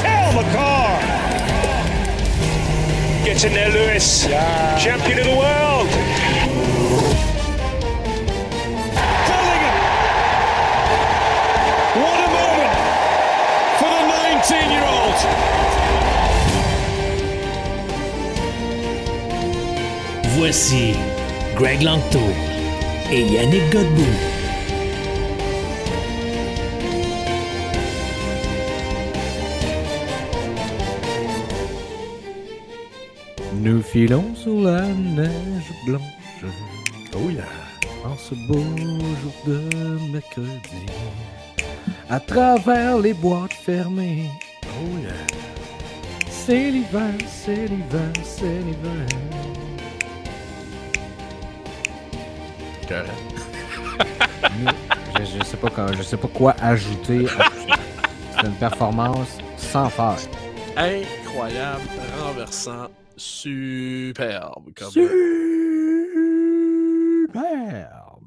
Cal McCarr. Gets in there, Lewis. Champion of the world. Bellingham. What a moment for the 19-year-old. Voici Greg Langto et Yannick Godbout. Filons sur la neige blanche. Oh yeah. En ce beau jour de mercredi. À travers les boîtes fermées. Oh yeah. C'est l'hiver, c'est l'hiver, c'est l'hiver. je, je sais pas quoi, je sais pas quoi ajouter. C'est une performance sans faire. Incroyable, renversant, superbe. Comme, Superbe.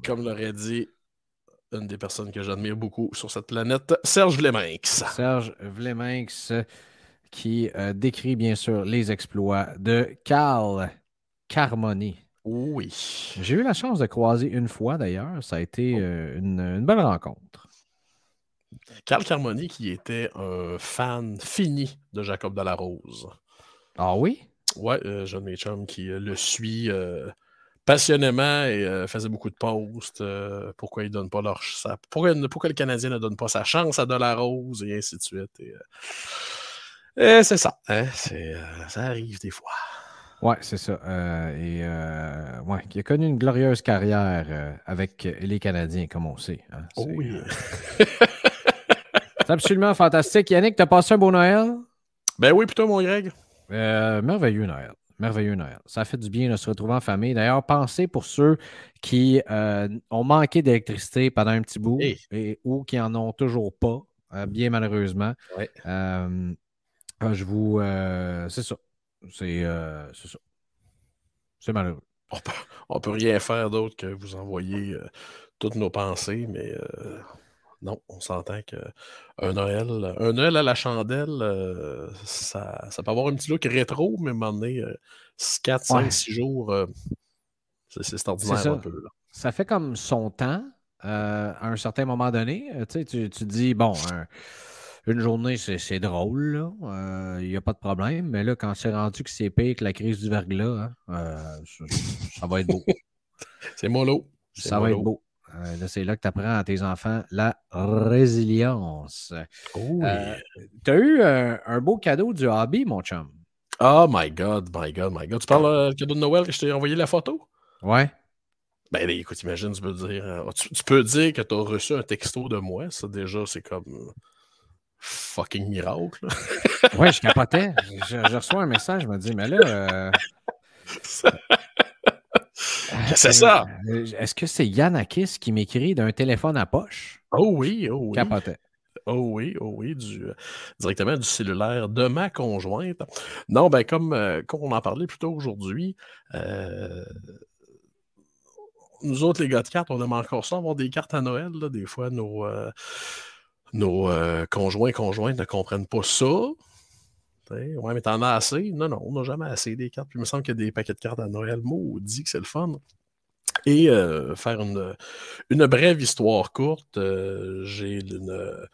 comme l'aurait dit une des personnes que j'admire beaucoup sur cette planète, Serge Vleminx. Serge Vleminx qui euh, décrit bien sûr les exploits de Carl Carmoni. Oui. J'ai eu la chance de croiser une fois d'ailleurs. Ça a été euh, une, une belle rencontre. Carl Carmoni qui était un fan fini de Jacob Delarose. Ah oui? Ouais, euh, John Mitchum qui euh, le suit euh, passionnément et euh, faisait beaucoup de posts. pourquoi il donne pas leur pourquoi, pourquoi le Canadien ne donne pas sa chance à Delarose et ainsi de suite. Et, et c'est ça. hein, ça arrive des fois. Ouais, c'est ça. Et ouais, qui a connu une glorieuse carrière avec les Canadiens, comme on sait. hein. Oh C'est, oui. c'est absolument fantastique. Yannick, t'as passé un beau Noël? Ben oui, plutôt, mon Greg? Euh, merveilleux Noël. Merveilleux Noël. Ça fait du bien de se retrouver en famille. D'ailleurs, pensez pour ceux qui euh, ont manqué d'électricité pendant un petit bout Hey. et, ou qui en ont toujours pas, euh, bien malheureusement. Ouais. Je vous. c'est ça. C'est c'est ça. C'est malheureux. On peut, on peut rien faire d'autre que vous envoyer toutes nos pensées, mais non, on s'entend que un Noël, un Noël à la chandelle, euh, ça, ça peut avoir un petit look rétro, mais à un moment donné, euh, 4, 5, Ouais. 6 jours, euh, c'est ordinaire un peu. là. Ça fait comme son temps euh, à un certain moment donné. Tu, sais, tu, dis, bon, un- une journée, c'est drôle. Il n'y a pas de problème. Mais là, quand c'est rendu que c'est pire que la crise du verglas, hein, ça, ça va être beau. C'est mollo. Ça va être beau. Euh, là, c'est là que tu apprends à tes enfants la résilience. Oh. Euh, tu as eu euh, un beau cadeau du hobby, mon chum. Oh my God, my God, my God. Tu parles euh, du cadeau de Noël que je t'ai envoyé la photo? Ouais. Ben, ben, écoute, imagine, tu peux dire, euh, tu, tu peux dire que tu as reçu un texto de moi. Ça, déjà, c'est comme euh, fucking miracle. Ouais, je capotais. Je, je reçois un message, je me dis, mais là. euh, c'est ça. euh, Est-ce que c'est Yannakis qui m'écrit d'un téléphone à poche? Oh oui, oh oui. Capotais. Oh oui, oh oui, du, euh, directement du cellulaire de ma conjointe. Non, ben comme, euh, comme on en parlait plus tôt aujourd'hui, euh, nous autres, les gars de cartes, on aime encore ça, avoir des cartes à Noël. là. Des fois, nos, nos conjoints conjointes ne comprennent pas ça. T'sais, Ouais, mais t'en as assez? Non, non, on n'a jamais assez des cartes. Puis il me semble qu'il y a des paquets de cartes à Noël. Maudit que c'est le fun. Et euh, faire une, une brève histoire courte, euh, j'ai une,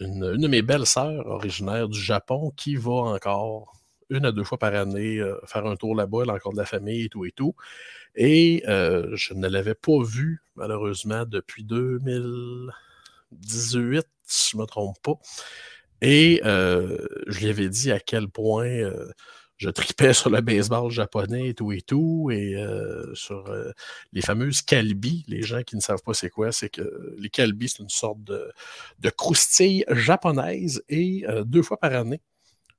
une, de mes belles sœurs originaire du Japon qui va encore une à deux fois par année euh, faire un tour là-bas, elle a encore de la famille et tout et tout. Et je ne l'avais pas vue, malheureusement, depuis 2018, si je ne me trompe pas. Et euh, je lui avais dit à quel point euh, je tripais sur le baseball japonais et tout et tout, et euh, sur les fameuses kalbi. Les gens qui ne savent pas c'est quoi, c'est que les kalbi, c'est une sorte de, de croustille japonaise, et deux fois par année,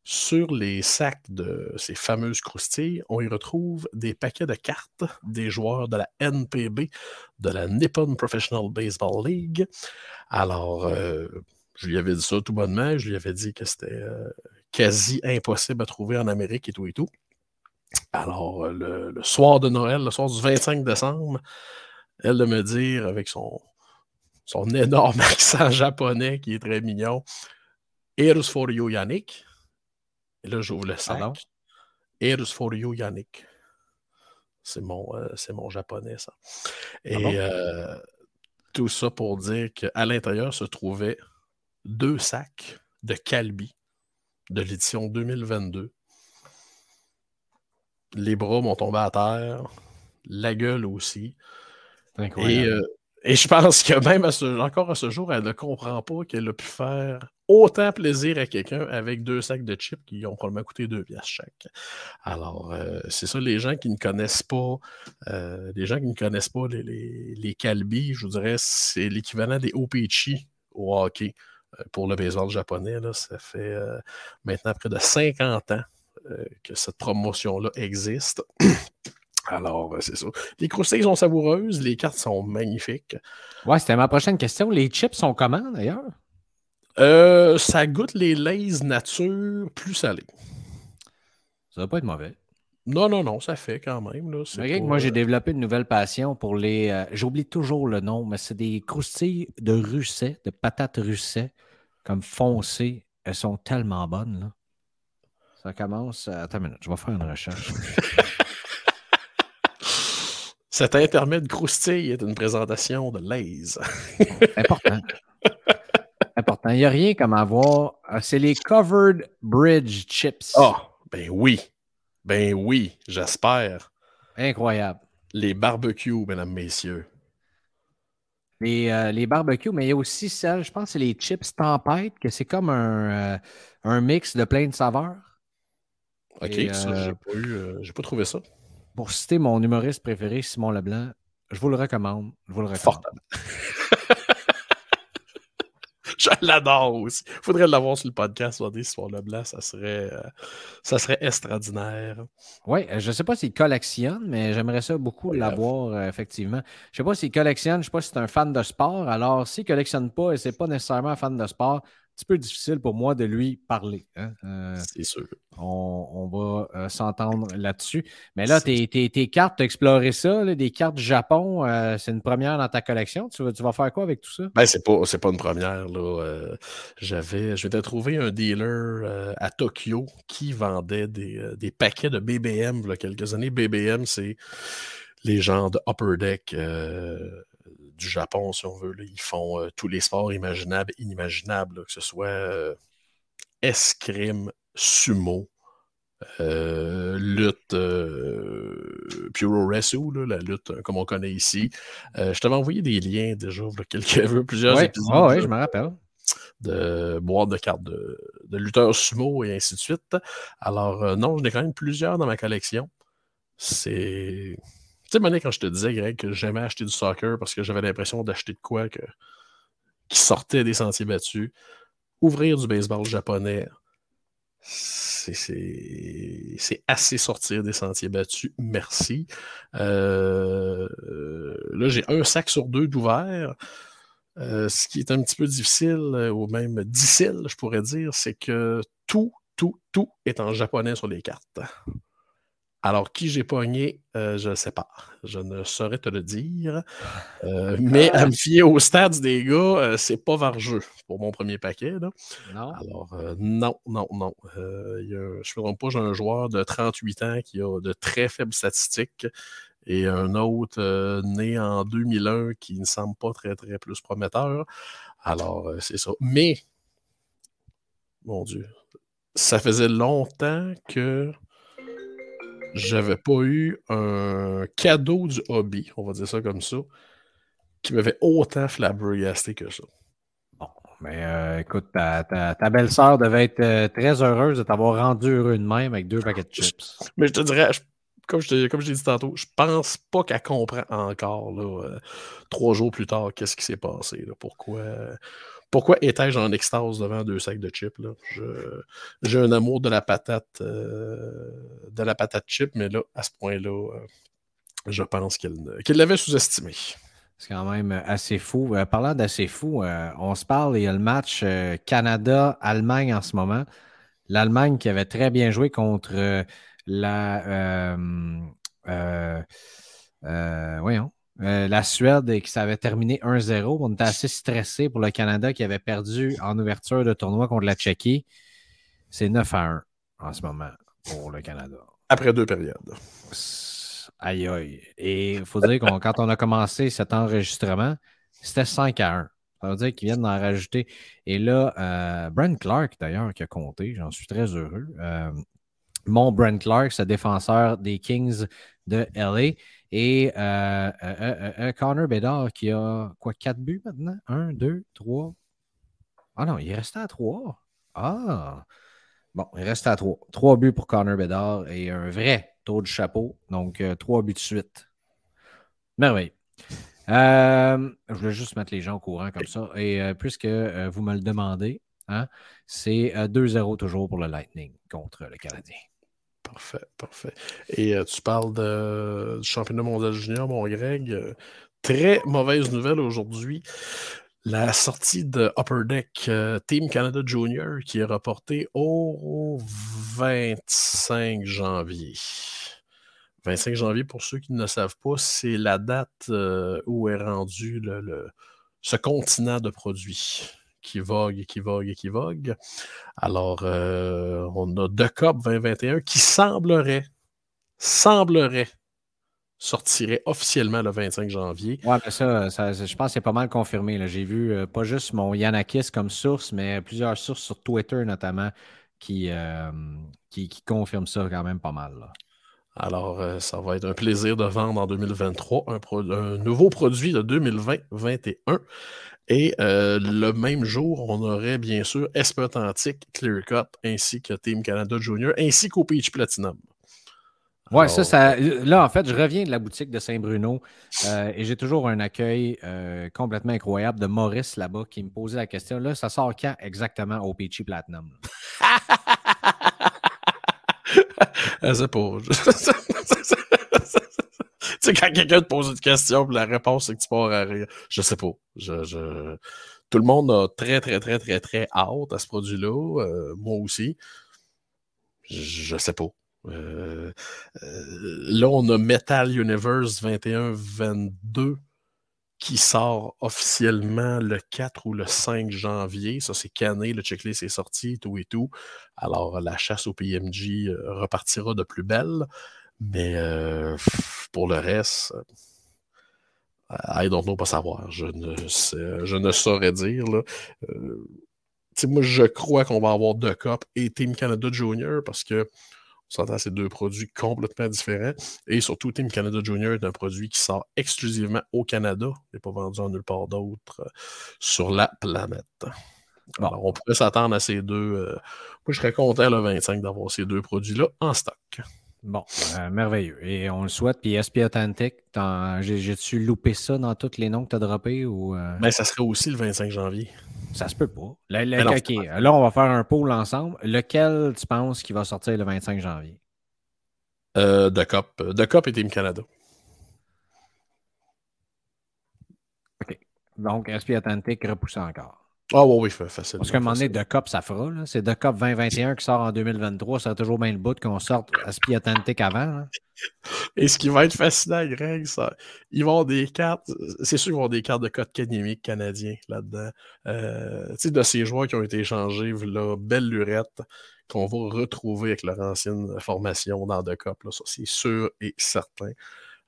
sur les sacs de ces fameuses croustilles, on y retrouve des paquets de cartes des joueurs de la NPB, de la Nippon Professional Baseball League. Alors, je lui avais dit ça tout bonnement, je lui avais dit que c'était quasi impossible à trouver en Amérique et tout et tout. Alors, euh, le, soir de Noël, le soir du 25 décembre, elle de me dire avec son, son énorme accent japonais qui est très mignon, Here's for you, Yannick. Et là, j'ouvre le sac. Here's for you, Yannick. C'est mon, euh, mon japonais, ça. Et euh, tout ça pour dire qu'à l'intérieur se trouvaient deux sacs de Calbi de l'édition 2022. Les bras m'ont tombé à terre, la gueule aussi. Et, euh, et, je pense que même encore à ce jour, elle ne comprend pas qu'elle a pu faire autant plaisir à quelqu'un avec deux sacs de chips qui ont probablement coûté deux pièces chaque. Alors, euh, c'est ça, les gens qui ne connaissent pas, euh, les gens qui ne connaissent pas les, les, les Calbi, je vous dirais, c'est l'équivalent des OPC au hockey. Euh, pour le baseball japonais. Là, ça fait euh, maintenant près de 50 ans euh, que cette promotion-là existe. Alors, c'est ça. Les croustilles sont savoureuses, les cartes sont magnifiques. Ouais, c'était ma prochaine question. Les chips sont comment d'ailleurs? ça goûte les lays nature plus salées. Ça va pas être mauvais. Non, non, non, ça fait quand même. Là. moi, j'ai développé une nouvelle passion pour les. J'oublie toujours le nom, mais c'est des croustilles de russet, de patates russet comme foncées. Elles sont tellement bonnes. Là. Ça commence. Attends une minute, je vais faire une recherche. Cet intermède croustille est une présentation de Lays. Important. Important. Il n'y a rien comme avoir. Euh, c'est les Covered Bridge Chips. Ah, oh, ben oui. Ben oui, j'espère. Incroyable. Les barbecues, mesdames, messieurs. Les, les barbecues, mais il y a aussi celle, je pense, c'est les chips tempête, que c'est comme un, euh, un, mix de plein de saveurs. Ok, ça, euh, j'ai pas, euh, pas trouvé ça. Pour citer mon humoriste préféré, Simon Leblanc, je vous le recommande. Je vous le recommande. Je l'adore aussi. Il faudrait l'avoir sur le podcast, sur des Leblanc, ça serait, euh, ça serait extraordinaire. Oui, euh, je ne sais pas s'il collectionne, mais j'aimerais ça beaucoup l'avoir, euh, effectivement. Je ne sais pas s'il collectionne, je ne sais pas si c'est un fan de sport. Alors, s'il ne collectionne pas et ce n'est pas nécessairement un fan de sport, petit peu difficile pour moi de lui parler. Hein. Euh, c'est sûr. On, va euh, s'entendre là-dessus. Mais là, tes, cartes, tu as exploré ça, des cartes du Japon, euh, c'est une première dans ta collection? Tu vas, tu vas faire quoi avec tout ça? Ben, c'est pas, pas une première. Là. j'avais, je m'étais trouvé un dealer à Tokyo qui vendait des, paquets de BBM il y a quelques années. BBM, c'est les gens de Upper Deck du Japon, si on veut. Ils font euh, tous les sports imaginables, inimaginables, que ce soit euh, escrime, sumo, euh, lutte Puro Wrestle, la lutte comme on connaît ici. je t'avais envoyé des liens déjà, quelques, plusieurs épisodes. Ah oui, je me rappelle. De boîtes de cartes de, de, lutteurs sumo et ainsi de suite. Alors, non, j'en ai quand même plusieurs dans ma collection. C'est sais, Mané, quand je te disais, Greg, que j'aimais acheter du soccer parce que j'avais l'impression d'acheter de quoi que... qui sortait des sentiers battus, ouvrir du baseball japonais, c'est assez sortir des sentiers battus. Merci. Euh, là, j'ai un sac sur deux d'ouvert. Euh, ce qui est un petit peu difficile, ou même difficile, je pourrais dire, c'est que tout, tout, tout est en japonais sur les cartes. Alors, qui j'ai pogné, euh, je ne sais pas. Je ne saurais te le dire. Euh, mais à me fier au stade des gars, euh, c'est pas vargeux pour mon premier paquet. Non. Alors, non, non, non. je ne me pas, j'ai un joueur de 38 ans qui a de très faibles statistiques et un autre né en 2001 qui ne semble pas très, très plus prometteur. Alors, c'est ça. Mais, mon Dieu, ça faisait longtemps que j'avais pas eu un cadeau du hobby, on va dire ça comme ça, qui m'avait autant flabbergasté que ça. Bon, Mais euh, écoute, ta, ta, ta belle-sœur devait être euh, très heureuse de t'avoir rendu heureux de même avec deux paquets de chips. Mais je te dirais, je- comme je t'ai comme je dit tantôt, je pense pas qu'elle comprend encore, là, euh, trois jours plus tard, qu'est-ce qui s'est passé. là. pourquoi pourquoi étais-je en extase devant deux sacs de chips? là? J'ai un amour de la patate euh, de la patate chip, mais là, à ce point-là, euh, je pense qu'elle l'avait sous-estimé. C'est quand même assez fou. Euh, parlant d'assez fou, on se parle, il y a le match Canada-Allemagne en ce moment. L'Allemagne qui avait très bien joué contre la. voyons. Euh, la Suède et qui s'avait terminé 1-0. On était assez stressé pour le Canada qui avait perdu en ouverture de tournoi contre la Tchéquie. C'est 9 à 1 en ce moment pour le Canada. Après deux périodes. Aïe aïe. Et il faut dire que quand on a commencé cet enregistrement, c'était 5 à 1. Ça veut dire qu'ils viennent d'en rajouter. Et là, euh, Brent Clark, d'ailleurs, qui a compté, j'en suis très heureux. Euh, mon Brent Clark, c'est défenseur des Kings de LA. Et euh, euh, euh, euh, Connor Bedard, qui a quoi, 4 buts maintenant? 1, 2, 3. Ah non, il est resté à 3. Ah! Bon, il reste à 3. 3 buts pour Connor Bedard et un vrai tour du chapeau. Donc, 3 buts de suite. Merveille. Euh, je voulais juste mettre les gens au courant comme ça. Et euh, puisque euh, vous me le demandez, hein, c'est euh, 2-0 toujours pour le Lightning contre le Canadien. Parfait, parfait. Et euh, tu parles du championnat mondial junior, mon Greg. Euh, très mauvaise nouvelle aujourd'hui. La sortie de Upper Deck euh, Team Canada Junior qui est reportée au 25 janvier. 25 janvier, pour ceux qui ne le savent pas, c'est la date où est rendu le- ce continent de produits qui vogue qui vogue qui vogue. Alors, euh, on a deux COP 2021 qui semblerait, semblerait, sortirait officiellement le 25 janvier. Mais ça, ça, je pense que c'est pas mal confirmé. J'ai vu euh, pas juste mon Yanakis comme source, mais plusieurs sources sur Twitter notamment qui, euh, qui, confirment ça quand même pas mal. Alors, euh, ça va être un plaisir de vendre en 2023 un, pro- un nouveau produit de 2020-21. Et euh, le même jour, on aurait bien sûr Espetantic, Clear Cut, ainsi que Team Canada Junior, ainsi qu'au Peach Platinum. Ouais, Alors, ça, ça. Là, en fait, je reviens de la boutique de Saint-Bruno euh, et j'ai toujours un accueil euh, complètement incroyable de Maurice là-bas qui me posait la question. Là, ça sort quand exactement au Peachy Platinum? Sais pas. tu sais, quand quelqu'un te pose une question, la réponse, c'est que tu pars à rire. Je sais pas. Je, je- Tout le monde a très, très, très, très, très hâte à ce produit-là. Euh, moi aussi. Je, je sais pas. Euh, euh, là, on a Metal Universe 21-22 qui sort officiellement le 4 ou le 5 janvier. Ça, c'est canné, le checklist est sorti, tout et tout. Alors, la chasse au PMG euh, repartira de plus belle. Mais euh, pour le reste, euh, I don't know, pas savoir. Je ne, sais- je ne saurais dire. Là. Euh, moi, je crois qu'on va avoir deux COP et Team Canada Junior parce que s'entend, c'est deux produits complètement différents. Et surtout, Team Canada Junior est un produit qui sort exclusivement au Canada. Il n'est pas vendu en nulle part d'autre euh, sur la planète. Bon. Alors, on pourrait s'attendre à ces deux. euh, moi, je serais content le 25 d'avoir ces deux produits-là en stock. Bon, euh, merveilleux. Et on le souhaite. Puis SP Authentic, j'ai-tu loupé ça dans tous les noms que tu as droppés ou euh, Mais ça serait aussi le 25 janvier. ça se peut pas? Le- OK, là, on va faire un pool ensemble. Lequel tu penses qui va sortir le 25 janvier? Euh, de COP. De COP et Team Canada. Donc, SP Authentic repoussé encore. Ah oui, oui, fa- facile. Parce qu'à un moment donné, De Cop, ça fera. C'est De Cop 2021 qui sort en 2023. Ça a toujours bien le bout qu'on sorte SP Authentic avant. là. Et ce qui va être fascinant, Greg, ça, ils vont avoir des cartes. C'est sûr qu'ils vont avoir des cartes de code canémique canadien là-dedans. Euh, tu sais, de ces joueurs qui ont été échangés, là, belle lurette, qu'on va retrouver avec leur ancienne formation dans De Cop. Là, ça, c'est sûr et certain.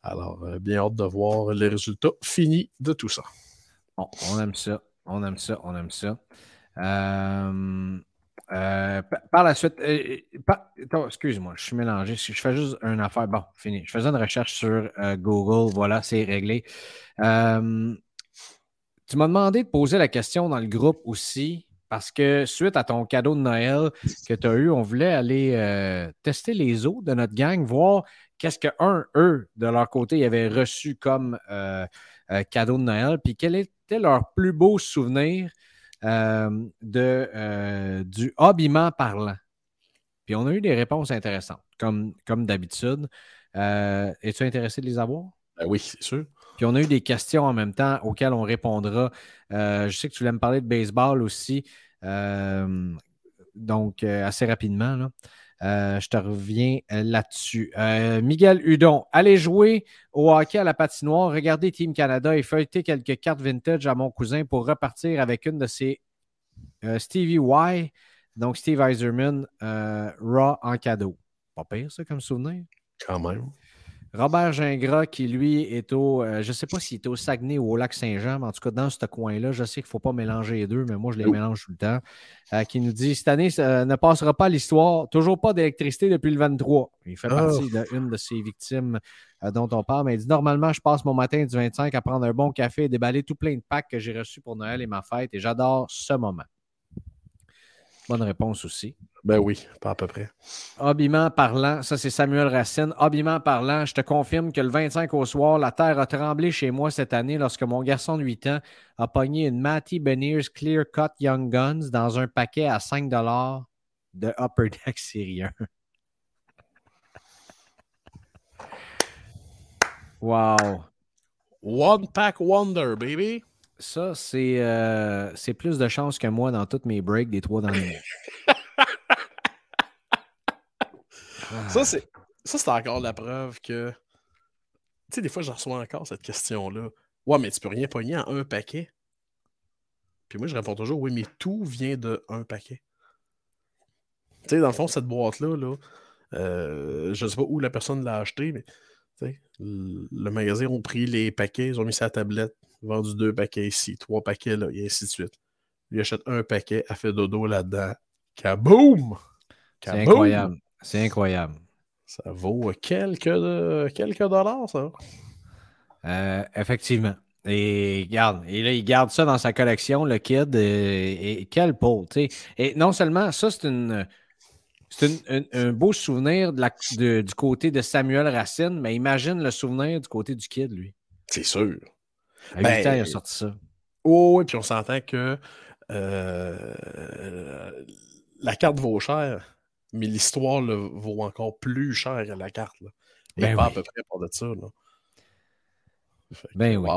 Alors, euh, bien hâte de voir les résultats finis de tout ça. Bon, on aime ça. On aime ça. On aime ça. Euh, euh, pa- par la suite, euh, excuse-moi, je suis mélangé. Je fais juste une affaire. Bon, fini. Je faisais une recherche sur Google. Voilà, c'est réglé. Tu m'as demandé de poser la question dans le groupe aussi, parce que suite à ton cadeau de Noël que tu as eu, on voulait aller tester les eaux de notre gang, voir qu'est-ce que, un, eux, de leur côté, avaient reçu comme euh, euh, cadeau de Noël, puis quel était leur plus beau souvenir de, du habillement parlant? Puis on a eu des réponses intéressantes, comme, comme d'habitude. Es-tu intéressé de les avoir? Ben oui, c'est sûr. Puis on a eu des questions en même temps auxquelles on répondra. je sais que tu voulais me parler de baseball aussi. donc, assez rapidement. Là. Euh, je te reviens euh, là-dessus. Euh, Miguel Hudon, allez jouer au hockey à la patinoire, regardez Team Canada et feuilleter quelques cartes vintage à mon cousin pour repartir avec une de ses Stevie Y, donc Steve Eiserman, Raw en cadeau. Pas pire, ça, comme souvenir? Quand même. Robert Gingras, qui lui est au. Euh, je ne sais pas s'il est au Saguenay ou au lac Saint-Jean, mais en tout cas, dans ce coin-là, je sais qu'il ne faut pas mélanger les deux, mais moi, je les mélange tout le temps. Euh, qui nous dit Cette année, ça ne passera pas l'histoire. Toujours pas d'électricité depuis le 23. Il fait partie ah. d'une de ces victimes euh, dont on parle, mais il dit Normalement, je passe mon matin du 25 à prendre un bon café et déballer tout plein de packs que j'ai reçus pour Noël et ma fête, et j'adore ce moment. Bonne réponse aussi. Ben oui, pas à peu près. Habillement parlant, ça c'est Samuel Racine. Habillement parlant, je te confirme que le 25 au soir, la terre a tremblé chez moi cette année lorsque mon garçon de 8 ans a pogné une Matty Beniers Clear Cut Young Guns dans un paquet à 5 de Upper Deck syrien. wow. One Pack Wonder, baby. Ça, euh, c'est plus de chance que moi dans toutes mes breaks des trois derniers Ça, c'est ça, c'est encore la preuve que. Tu sais, des fois, je reçois encore cette question-là. Ouais, mais tu peux rien pogner en un paquet. Puis moi, je réponds toujours, oui, mais tout vient de un paquet. Tu sais, dans le fond, cette boîte-là, là, euh, je sais pas où la personne l'a acheté, mais le magasin ont pris les paquets, ils ont mis sa tablette, vendu deux paquets ici, trois paquets là, et ainsi de suite. Il achète un paquet, a fait dodo là-dedans. Kaboom! C'est incroyable. C'est incroyable. Ça vaut quelques, quelques dollars, ça. Euh, effectivement. Et et là, il garde ça dans sa collection, le kid. Et, quel pot, tu sais. Et non seulement, ça, c'est une. C'est un, beau souvenir de la, du côté de Samuel Racine, mais imagine le souvenir du côté du kid, lui. C'est sûr. À 8 ben, ans, il a sorti ça. Oh, oui, puis on s'entend que euh, la carte vaut cher mais l'histoire vaut encore plus cher que la carte. Là. Et ben pas à peu près pour de ça. Là. ben oui.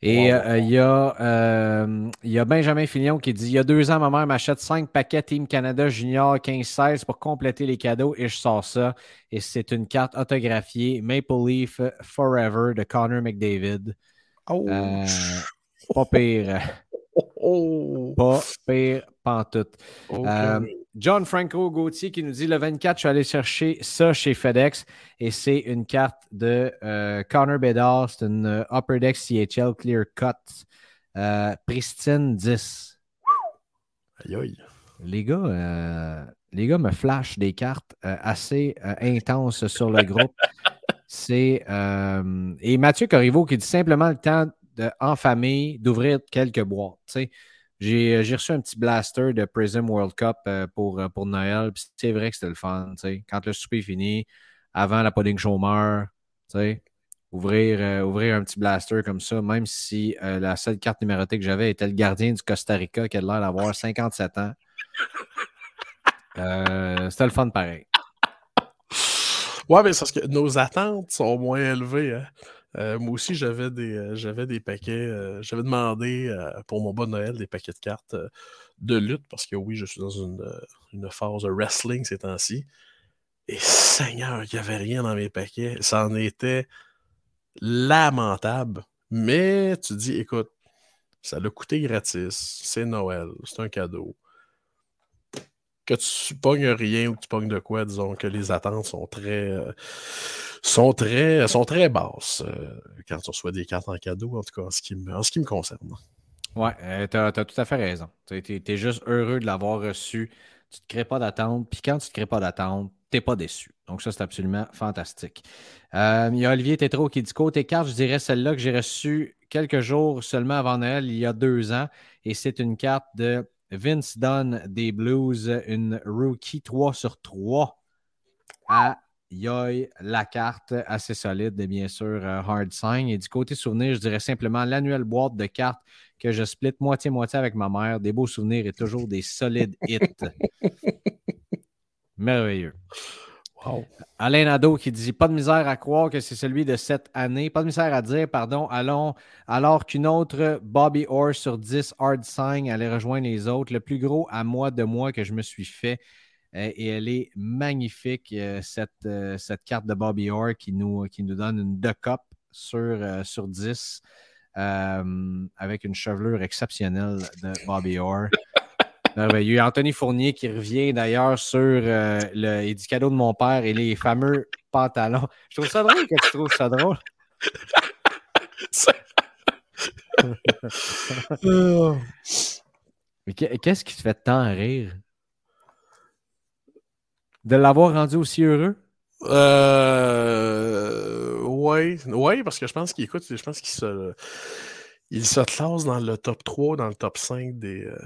Et euh, il y, euh, y, a Benjamin Filion qui dit Il y a deux ans, ma mère m'achète cinq paquets Team Canada Junior 15-16 pour compléter les cadeaux et je sors ça. Et c'est une carte autographiée Maple Leaf Forever de Connor McDavid. Oh. Euh, pas pire. Oh. Pas pire, pantoute. Okay. John Franco Gauthier qui nous dit le 24, je suis allé chercher ça chez FedEx et c'est une carte de euh, Connor Bedard. C'est une euh, Upper Deck CHL Clear Cut euh, Pristine 10. Aïe aïe. Les gars, les gars me flashent des cartes assez intenses sur le groupe. C'est et Mathieu Corriveau qui dit simplement le temps de, en famille d'ouvrir quelques boîtes. sais. Euh, j'ai reçu un petit blaster de Prism World Cup euh, pour, euh, pour Noël. C'est vrai que c'était le fun. Quand le souper est fini, avant la pudding chômeur, ouvrir, ouvrir un petit blaster comme ça, même si la seule carte numérotée que j'avais était le gardien du Costa Rica qui a l'air d'avoir 57 ans. c'était le fun pareil. Ouais, mais c'est parce que nos attentes sont moins élevées. Hein? Euh, moi aussi, j'avais des, euh, j'avais des paquets. Euh, j'avais demandé pour mon bon Noël des paquets de cartes de lutte parce que oui, je suis dans une, une phase de wrestling ces temps-ci. Et Seigneur, il n'y avait rien dans mes paquets. Ça en était lamentable. Mais tu dis, écoute, ça l'a coûté gratis. C'est Noël. C'est un cadeau que tu pognes rien ou que tu pognes de quoi, disons que les attentes sont très euh, sont très sont très basses euh, quand tu reçois des cartes en cadeau, en tout cas en ce qui me, concerne. Ouais, euh, tu as, tout à fait raison. Tu es, juste heureux de l'avoir reçu. Tu ne te crées pas d'attente. Puis quand tu ne te crées pas d'attente, t'es pas déçu. Donc, ça, c'est absolument fantastique. Il y a Olivier Tétrault qui dit Côté carte, je dirais celle-là que j'ai reçue quelques jours seulement avant Noël, il y a deux ans. Et c'est une carte de Vince Dunn des Blues, une rookie 3 sur 3 à Yoy, la carte assez solide, bien sûr, euh, Hard Sign. Et du côté souvenir, je dirais simplement l'annuelle boîte de cartes que je split moitié-moitié avec ma mère. Des beaux souvenirs et toujours des solides hits. Merveilleux. Alain Nadeau qui dit Pas de misère à croire que c'est celui de cette année. Pas de misère à dire, pardon, allons, alors qu'une autre Bobby Orr sur 10 Hard Sign allait rejoindre les autres. Le plus gros à moi de moi que je me suis fait. Euh, et elle est magnifique, euh, cette, euh, cette carte de Bobby Orr qui nous, qui nous donne une 2 cup sur, sur 10 avec une chevelure exceptionnelle de Bobby Orr. Merveilleux. Anthony Fournier qui revient d'ailleurs sur le du cadeau de mon père et les fameux pantalons. Je trouve ça drôle que tu trouves ça drôle. Mais qu'est-ce qui te fait tant rire? De l'avoir rendu aussi heureux? Euh, oui, ouais, parce que je pense qu'il écoute, je pense qu'il se, il se classe dans le top 3, dans le top 5 des, euh,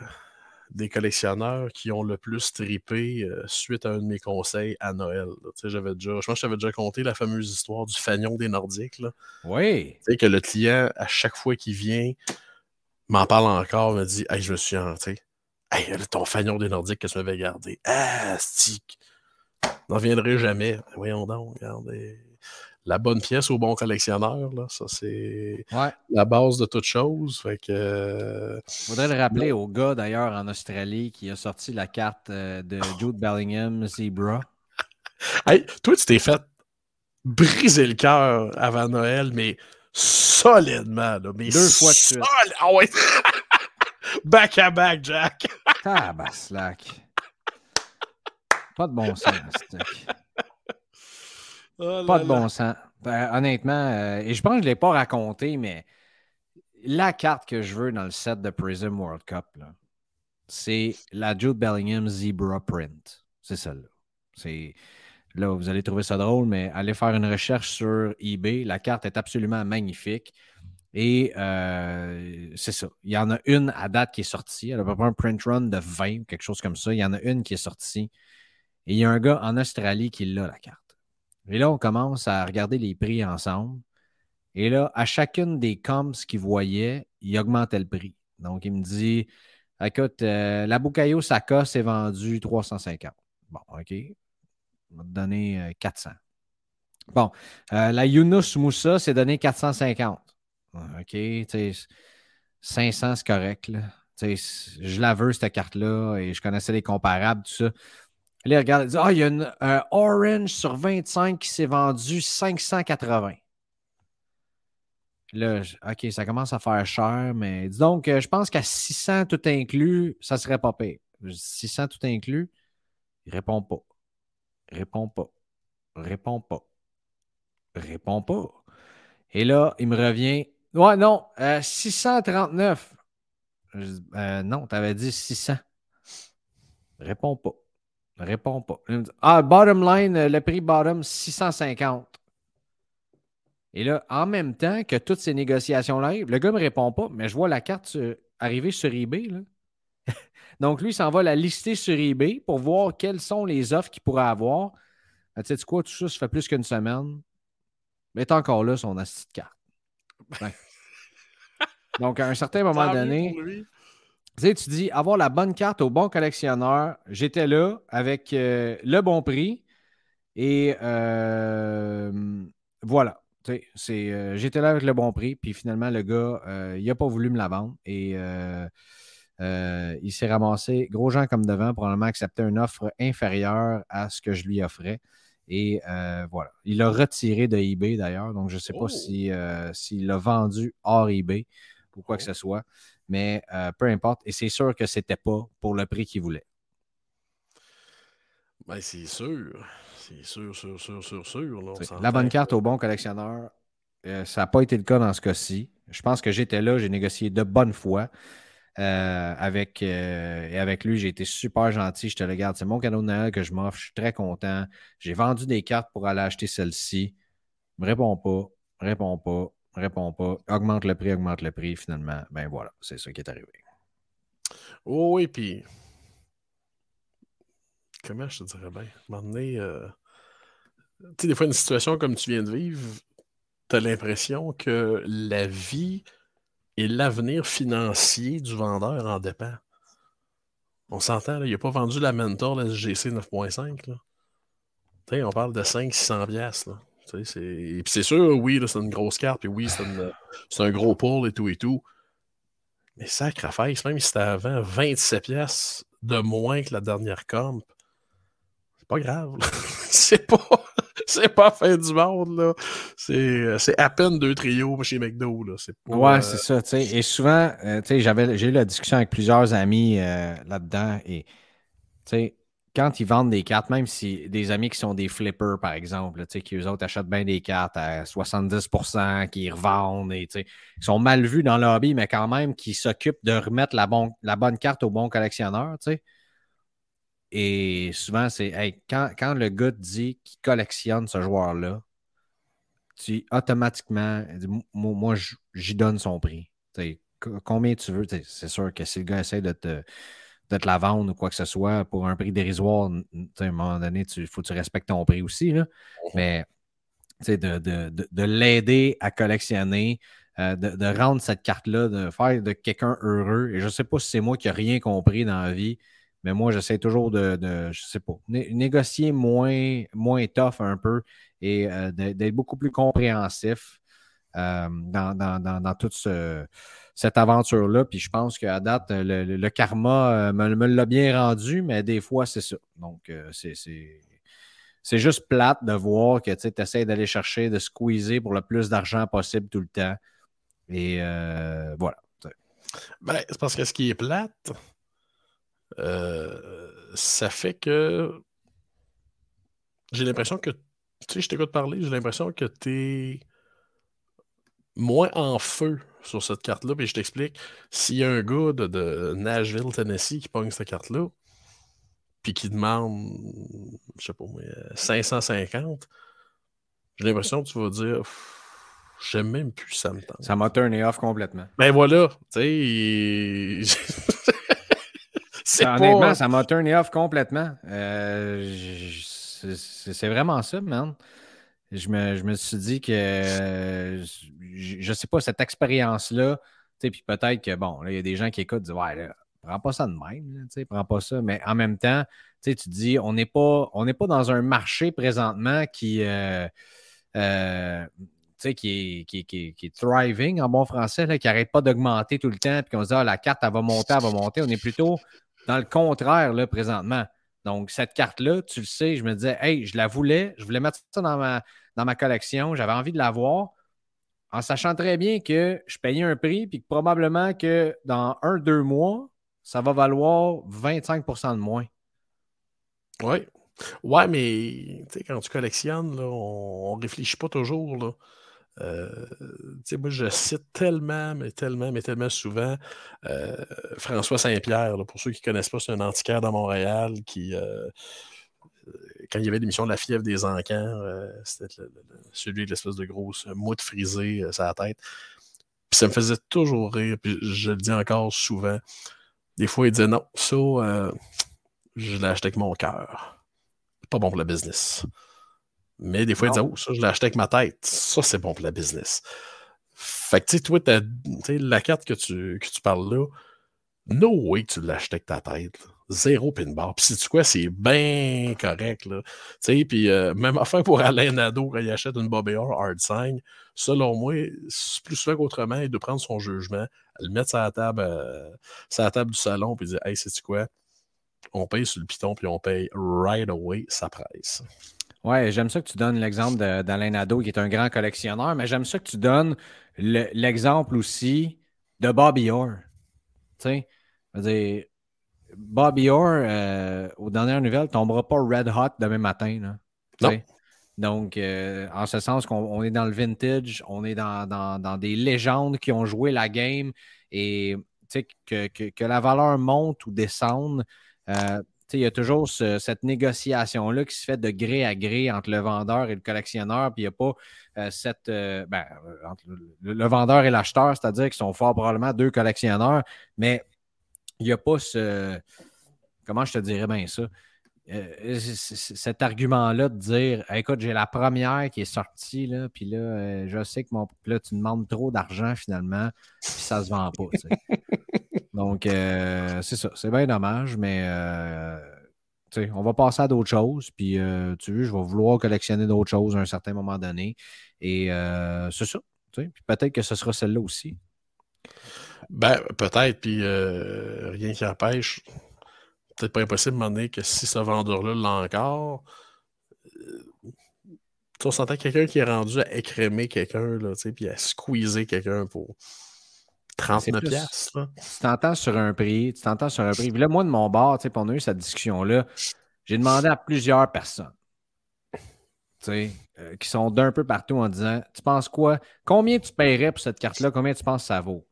des collectionneurs qui ont le plus trippé euh, suite à un de mes conseils à Noël. J'avais déjà, je pense que j'avais déjà conté la fameuse histoire du fanion des Nordiques. Là. Oui. Tu sais, que le client, à chaque fois qu'il vient, m'en parle encore, me dit Hey, je me suis hanté. Hey, ton fanion des Nordiques que tu m'avais gardé. Ah, stick. N'en viendrai jamais. Voyons donc, regardez. La bonne pièce au bon collectionneur, là, ça c'est la base de toute chose. Fait que. Euh, Faudrait le rappeler au gars d'ailleurs en Australie qui a sorti la carte euh, de Jude Bellingham Zebra. hey, toi, tu t'es fait briser le cœur avant Noël, mais solidement. Là, mais Deux fois de suite. Ah ouais. back à back, Jack. Tabaslac. Pas de bon sens, oh Pas de bon sens. Ben, honnêtement, euh, et je pense que je ne l'ai pas raconté, mais la carte que je veux dans le set de Prism World Cup, c'est la Jude Bellingham Zebra Print. C'est celle-là. C'est. Là, vous allez trouver ça drôle, mais allez faire une recherche sur eBay. La carte est absolument magnifique. Et euh, c'est ça. Il y en a une à date qui est sortie. Elle a pas un print run de 20 ou quelque chose comme ça. Il y en a une qui est sortie. Et il y a un gars en Australie qui l'a, la carte. Et là, on commence à regarder les prix ensemble. Et là, à chacune des comps qu'il voyait, il augmentait le prix. Donc, il me dit Écoute, euh, la Bukayo Saka s'est vendue 350. Bon, OK. On va te donner 400. Euh, bon, euh, la Yunus Moussa s'est donné 450. OK. 500, c'est correct. Je la veux, cette carte-là, et je connaissais les comparables, tout ça. Là, regarde, il Ah, il y a un Orange sur 25 qui s'est vendu 580. Là, OK, ça commence à faire cher, mais dis donc, je pense qu'à 600 tout inclus, ça serait pas pire. 600 tout inclus, il répond pas. Répond pas. Répond pas. Répond pas. Et là, il me revient. Ouais, non, 639. Euh, euh, non, tu avais dit 600. Répond pas. Réponds pas. Ah, bottom line, le prix bottom, 650. Et là, en même temps que toutes ces négociations-là arrivent, le gars ne me répond pas, mais je vois la carte arriver sur eBay. Donc, lui, il s'en va la lister sur eBay pour voir quelles sont les offres qu'il pourrait avoir. Ben, tu sais quoi, tout ça, ça fait plus qu'une semaine. Mais est encore là, son astuce de carte. Donc, à un certain moment donné, tu sais, tu dis avoir la bonne carte au bon collectionneur. J'étais là avec euh, le bon prix. Et euh, voilà. C'est, euh, j'étais là avec le bon prix. Puis finalement, le gars, il n'a pas voulu me la vendre. Et il s'est ramassé, gros gens comme devant, probablement accepter une offre inférieure à ce que je lui offrais. Et voilà. Il l'a retiré de eBay d'ailleurs. Donc, je ne sais pas oh! s'il l'a vendu hors eBay ou quoi que oh! ce soit mais euh, peu importe. Et c'est sûr que c'était pas pour le prix qu'il voulait. Ben, c'est sûr. C'est sûr, sûr, sûr, sûr, sûr. la bonne carte au bon collectionneur, euh, ça n'a pas été le cas dans ce cas-ci. Je pense que j'étais là, j'ai négocié de bonne foi. euh, avec, euh, et avec lui. J'ai été super gentil. Je te le garde. C'est mon cadeau de Noël que je m'offre. Je suis très content. J'ai vendu des cartes pour aller acheter celle-ci. Me réponds pas, réponds pas, réponds pas. Augmente le prix, augmente le prix. Finalement, ben voilà, c'est ça qui est arrivé. Oh, oui, puis. Comment je te dirais bien? M'emmener. Euh... Tu sais, des fois, une situation comme tu viens de vivre, tu as l'impression que la vie et l'avenir financier du vendeur en dépend. On s'entend, il n'a pas vendu la Mentor, la SGC 9.5. On parle de 500-600 pièces. Et puis c'est sûr, oui, c'est une grosse carte, puis oui, c'est un gros pull et tout et tout. Mais sacrifice, même si c'était avant 27 pièces de moins que la dernière comp, c'est pas grave. c'est pas c'est pas fin du monde, là. C'est à peine deux trios chez McDo, là. ouais, euh, c'est ça, tu sais. Et souvent, euh, tu sais, j'ai eu la discussion avec plusieurs amis euh, là-dedans et, tu sais, quand ils vendent des cartes, même si des amis qui sont des flippers, par exemple, qui eux autres achètent bien des cartes à 70%, qui revendent, et, ils sont mal vus dans le hobby, mais quand même qui s'occupent de remettre la, la bonne carte au bon collectionneur. Et souvent, c'est quand, quand, le gars dit qu'il collectionne ce joueur-là, tu automatiquement, moi, j'y donne son prix. combien tu veux? C'est sûr que si le gars essaie de te, te la vendre ou quoi que ce soit pour un prix dérisoire, à un moment donné, il faut que tu respectes ton prix aussi. Là. Mais de, de, de, de l'aider à collectionner, euh, de, rendre cette carte-là, de faire de quelqu'un heureux. Et je ne sais pas si c'est moi qui n'ai rien compris dans la vie, mais moi, j'essaie toujours de, je sais pas, négocier moins, moins tough un peu et euh, d'être beaucoup plus compréhensif euh, dans, toute cette aventure-là. Puis je pense qu'à date, le, karma euh, me, l'a bien rendu, mais des fois, c'est ça. Donc, c'est. C'est juste plate de voir que tu essaies d'aller chercher, de squeezer pour le plus d'argent possible tout le temps. Et voilà. Ben, c'est parce que ce qui est plate, euh, ça fait que j'ai l'impression que, tu sais, je t'écoute parler, j'ai l'impression que tu es moins en feu sur cette carte-là. Puis je t'explique, s'il y a un gars de, Nashville, Tennessee, qui pogne cette carte-là, puis qui demande, je sais pas moi, 550, j'ai l'impression que tu vas dire, j'aime même plus ça me tente. Ça m'a turné off complètement. Ben voilà, tu sais, honnêtement, ça m'a turné off complètement. Euh, c'est vraiment ça, man. Je me, suis dit que, je, ne sais pas, cette expérience-là, puis peut-être que, bon, il y a des gens qui écoutent, disent, ouais, prends pas ça de même, prends pas ça. Mais en même temps, tu dis, on n'est pas, pas dans un marché présentement qui, euh, euh, qui, est, qui, qui, est thriving en bon français, là, qui n'arrête pas d'augmenter tout le temps, puis qu'on se dit, ah, la carte, elle va monter, elle va monter. On est plutôt dans le contraire, là, présentement. Donc, cette carte-là, tu le sais, je me disais, hey, je la voulais, je voulais mettre ça dans ma, dans ma collection, j'avais envie de l'avoir, en sachant très bien que je payais un prix, puis que probablement que dans un, deux mois, ça va valoir 25% de moins. Oui. Ouais, mais quand tu collectionnes, on ne réfléchit pas toujours. Là. Euh, moi, je cite tellement, mais tellement, mais tellement souvent euh, François Saint-Pierre. Pour ceux qui ne connaissent pas, c'est un antiquaire dans Montréal qui, euh, quand il y avait l'émission de la fièvre des encans, c'était celui de l'espèce de grosse moutte frisée sur la tête. Puis ça me faisait toujours rire, puis je le dis encore souvent. Des fois, il disait non, ça, je l'ai acheté avec mon cœur. Pas bon pour le business. Mais des fois, ils disent Oh, ça, je l'ai acheté avec ma tête. Ça, c'est bon pour la business. Fait que, tu sais, toi, la carte que tu, que tu parles là, no way que tu l'as acheté avec ta tête. Zéro pin bar. Puis, tu quoi, c'est bien correct, là. Tu sais, puis euh, même affaire pour Alain Nadeau quand il achète une Bobby Hard Sign, selon moi, plus souvent qu'autrement, il doit prendre son jugement, le mettre sur la table, euh, sur la table du salon, puis dire Hey, sais-tu quoi? On paye sur le piton, puis on paye right away, ça presse. Ouais, j'aime ça que tu donnes l'exemple d'Alain Nadeau, qui est un grand collectionneur, mais j'aime ça que tu donnes l'exemple aussi de Bobby Orr. Tu sais, Bobby Orr, euh, aux dernières nouvelles, tombera pas red hot demain matin. Là, Donc, euh, en ce sens qu'on est dans le vintage, on est dans, dans, des légendes qui ont joué la game et que, que, que, la valeur monte ou descende, euh, il y a toujours cette négociation-là qui se fait de gré à gré entre le vendeur et le collectionneur, puis il n'y a pas euh, cette. Euh, ben, entre le, vendeur et l'acheteur, c'est-à-dire qu'ils sont fort probablement deux collectionneurs, mais il n'y a pas ce. Comment je te dirais bien ça? Euh, cet argument-là de dire écoute, j'ai la première qui est sortie, là, puis là, euh, je sais que mon. Là, tu demandes trop d'argent finalement, puis ça se vend pas. Donc, euh, c'est ça. C'est bien dommage, mais on va passer à d'autres choses. Puis, tu veux, je vais vouloir collectionner d'autres choses à un certain moment donné. Et c'est ça. Puis peut-être que ce sera celle-là aussi. Ben, peut-être, puis rien qui empêche peut-être pas impossible de demander que si ce vendeur-là l'a encore, euh, on s'entend quelqu'un qui est rendu à écrémer quelqu'un, puis à squeezer quelqu'un pour 39 piastres. Tu t'entends sur un prix, tu t'entends sur un prix. là, moi, de mon bord, on a eu cette discussion-là, j'ai demandé à plusieurs personnes. Euh, qui sont d'un peu partout en disant Tu penses quoi? Combien tu paierais pour cette carte-là? Combien tu penses que ça vaut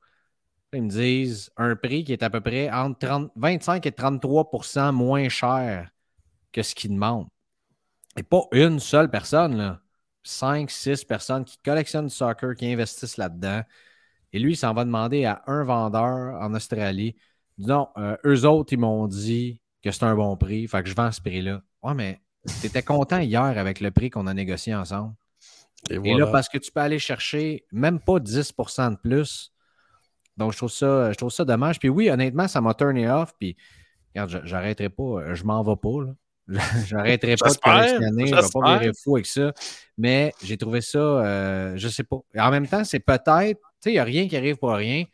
ils me disent un prix qui est à peu près entre 25 et 33% moins cher que ce qu'ils demandent. Et pas une seule personne, là. Cinq, six personnes qui collectionnent du soccer, qui investissent là-dedans. Et lui, il s'en va demander à un vendeur en Australie. Non, euh, eux autres, ils m'ont dit que c'est un bon prix, fait que je vends ce prix-là. Ouais, mais tu étais content hier avec le prix qu'on a négocié ensemble. Et, Et là, parce que tu peux aller chercher même pas 10% de plus, donc, je trouve ça, je trouve ça dommage. Puis oui, honnêtement, ça m'a turné off. Puis, regarde, j'arrêterai pas, euh, je m'en vais pas. Là. J'arrêterai pas de collectionner, je vais pas virer fou avec ça. Mais j'ai trouvé ça, euh, je sais pas. En même temps, c'est peut-être, tu sais, il n'y a rien qui arrive pour rien.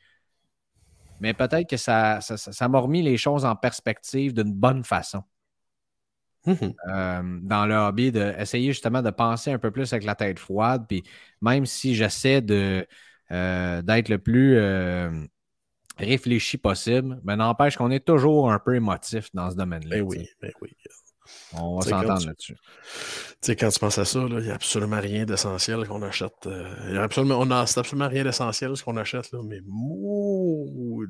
Mais peut-être que ça, ça, m'a remis les choses en perspective d'une bonne façon. Mm-hmm. Euh, dans le hobby, d'essayer justement de penser un peu plus avec la tête froide. Puis même si j'essaie de, euh, d'être le plus euh, réfléchi possible, mais n'empêche qu'on est toujours un peu émotif dans ce domaine-là. Ben oui, ben oui. On va s'entendre là-dessus. Tu sais, quand tu penses à ça, il n'y a absolument rien d'essentiel qu'on achète. Euh, y a absolument, on absolument rien d'essentiel ce qu'on achète, là, mais maudit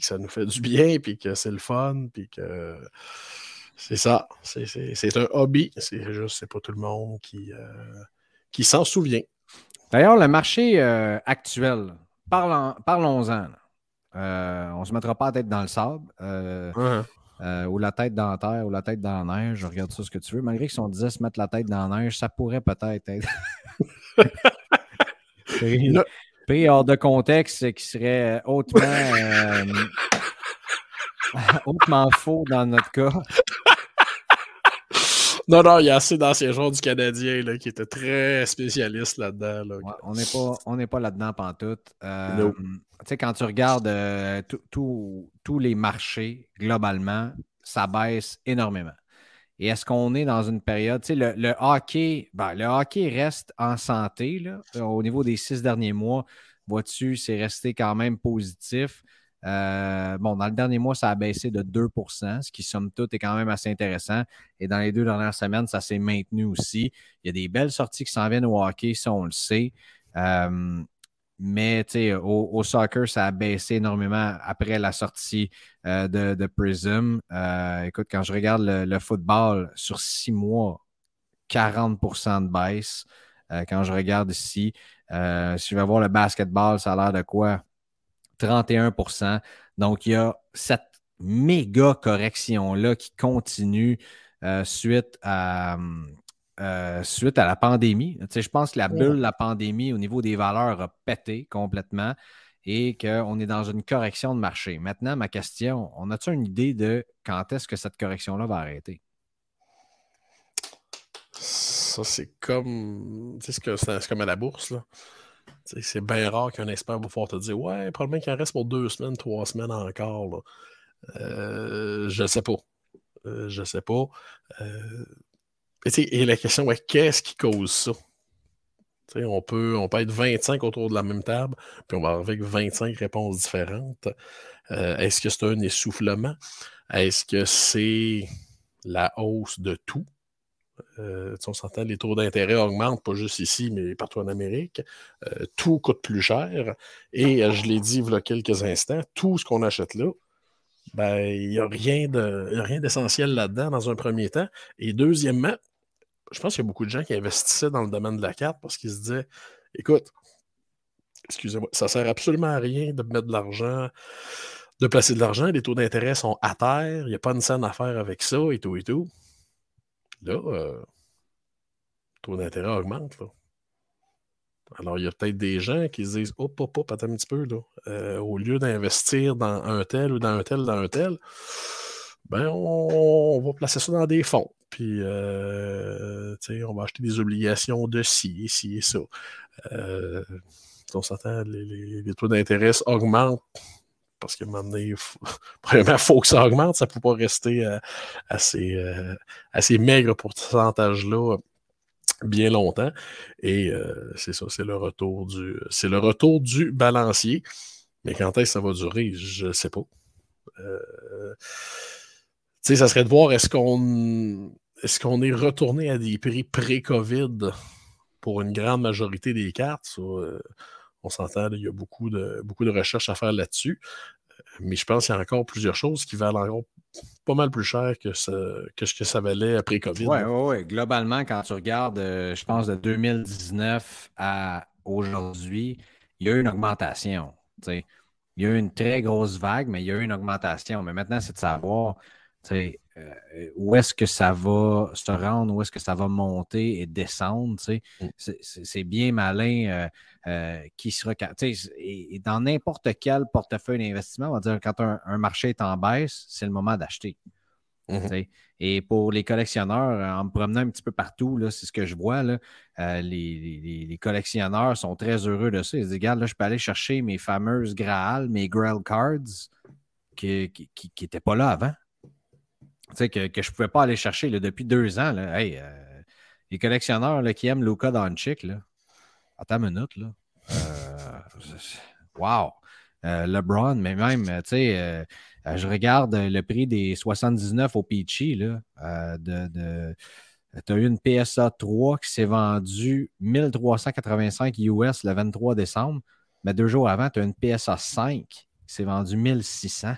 que ça nous fait du bien, puis que c'est le fun, puis que c'est ça. C'est un hobby. C'est juste, c'est pas tout le monde qui, qui s'en souvient. D'ailleurs, le marché euh, actuel, parlons-en. Euh, on ne se mettra pas la tête dans le sable. Euh, ou la tête dans la terre, ou la tête dans la neige. Je regarde ça ce que tu veux. Malgré que si on disait se mettre la tête dans la neige, ça pourrait peut-être être. pris, hors de contexte, qui serait hautement, hautement faux dans notre cas. Non, non, il y a assez d'anciens joueurs du Canadien là, qui étaient très spécialistes là-dedans. on n'est pas, on pas là-dedans pantoute. Euh, Tu sais, quand tu regardes euh, tous les marchés, globalement, ça baisse énormément. Et est-ce qu'on est dans une période, tu sais, le, hockey, ben, le hockey reste en santé là, au niveau des six derniers mois. Vois-tu, c'est resté quand même positif. Euh, bon, dans le dernier mois, ça a baissé de 2% ce qui, somme toute, est quand même assez intéressant. Et dans les deux dernières semaines, ça s'est maintenu aussi. Il y a des belles sorties qui s'en viennent au hockey, ça, on le sait. Euh, mais au, au, soccer, ça a baissé énormément après la sortie euh, de, Prism. écoute, quand je regarde le, football sur six mois, 40% de baisse. quand je regarde ici, si je vais voir le basketball, ça a l'air de quoi? 31% Donc, il y a cette méga correction-là qui continue euh, suite à. Euh, suite à la pandémie. Tu sais, je pense que la bulle, la pandémie, au niveau des valeurs, a pété complètement et qu'on est dans une correction de marché. Maintenant, ma question, on a-tu une idée de quand est-ce que cette correction-là va arrêter? Ça, c'est comme. Tu sais, c'est comme à la bourse, là. C'est bien rare qu'un expert va pouvoir te dire Ouais, probablement qu'il en reste pour deux semaines, trois semaines encore. Euh, je ne sais pas. Euh, je sais pas. Euh, et, la question est qu'est-ce qui cause ça? on peut, on peut être 25 autour de la même table, puis on va avoir avec 25 réponses différentes. Est-ce que c'est un essoufflement? Est-ce que c'est la hausse de tout? Euh, on s'entend, les taux d'intérêt augmentent, pas juste ici, mais partout en Amérique. Euh, tout coûte plus cher. Et je l'ai dit il y a quelques instants, tout ce qu'on achète là, ben, il n'y a rien d'essentiel là-dedans dans un premier temps. Et deuxièmement, je pense qu'il y a beaucoup de gens qui investissaient dans le domaine de la carte parce qu'ils se disaient écoute, excusez-moi, ça ne sert absolument à rien de mettre de l'argent, de placer de l'argent. Les taux d'intérêt sont à terre, il n'y a pas une scène à faire avec ça et tout et tout. Là, euh, le taux d'intérêt augmente. Alors, il y a peut-être des gens qui se disent Hop, hop, hop, attends un petit peu. Là. Euh, au lieu d'investir dans un tel ou dans un tel, dans un tel, ben, on, va placer ça dans des fonds. Puis, euh, on va acheter des obligations de ci, ci et ça. Euh, on s'entend, les, taux d'intérêt augmentent parce que maintenant, il faut, premièrement, il faut que ça augmente. Ça ne peut pas rester à, ces, à ces maigres pourcentages-là bien longtemps. Et euh, c'est ça, c'est le retour du. C'est le retour du balancier. Mais quand est-ce que ça va durer, je ne sais pas. Euh, tu sais, ça serait de voir est-ce qu'on est retourné à des prix pré-COVID pour une grande majorité des cartes. Euh, on s'entend, il y a beaucoup de, beaucoup de recherches à faire là-dessus. Mais je pense qu'il y a encore plusieurs choses qui valent encore pas mal plus cher que ce que, ce que ça valait après COVID. Oui, oui, ouais. globalement, quand tu regardes, euh, je pense, de 2019 à aujourd'hui, il y a eu une augmentation. Il y a eu une très grosse vague, mais il y a eu une augmentation. Mais maintenant, c'est de savoir euh, où est-ce que ça va se rendre, où est-ce que ça va monter et descendre. Mm. C'est bien malin euh, euh, qui sera. Et, dans n'importe quel portefeuille d'investissement, on va dire quand un, marché est en baisse, c'est le moment d'acheter. Mm-hmm. Et pour les collectionneurs, en me promenant un petit peu partout, c'est ce que je vois. Là, les, collectionneurs sont très heureux de ça. Ils disent Regarde, là, je peux aller chercher mes fameuses Graal, mes Grail Cards qui n'étaient pas là avant que, que je ne pouvais pas aller chercher depuis deux ans. Là. Euh, les collectionneurs qui aiment Luca Doncic, là, attends une minute. Là. Euh, wow! Euh, LeBron, mais même, tu sais, je regarde le prix des 79 au Peachy. Là, de, tu as eu une PSA 3 qui s'est vendue 1385 US le 23 décembre, mais deux jours avant, tu as une PSA 5 qui s'est vendue 1600.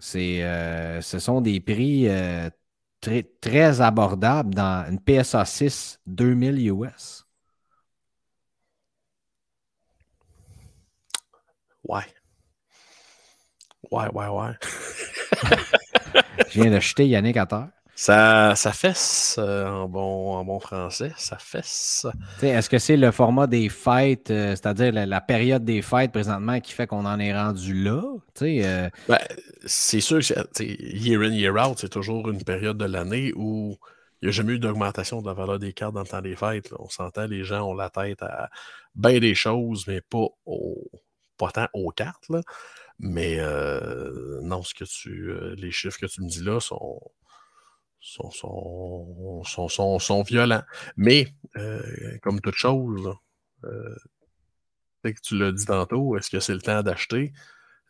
C'est, euh, ce sont des prix euh, très, très abordables dans une PSA 6 2000 US. Ouais. Ouais, ouais, ouais. Je viens d'acheter Yannick à terre. Ça, ça fesse euh, en, bon, en bon français, ça fesse. Est-ce que c'est le format des fêtes, euh, c'est-à-dire la, période des fêtes présentement qui fait qu'on en est rendu là? Euh... Ben, c'est sûr que year in, year out, c'est toujours une période de l'année où il n'y a jamais eu d'augmentation de la valeur des cartes dans le temps des fêtes. On s'entend, les gens ont la tête à bien des choses, mais pas, au, pas tant aux cartes. Mais euh, non, ce que tu, les chiffres que tu me dis là sont sont, sont, sont, sont, violents. Mais, euh, comme toute chose, euh, tu l'as dit tantôt, est-ce que c'est le temps d'acheter?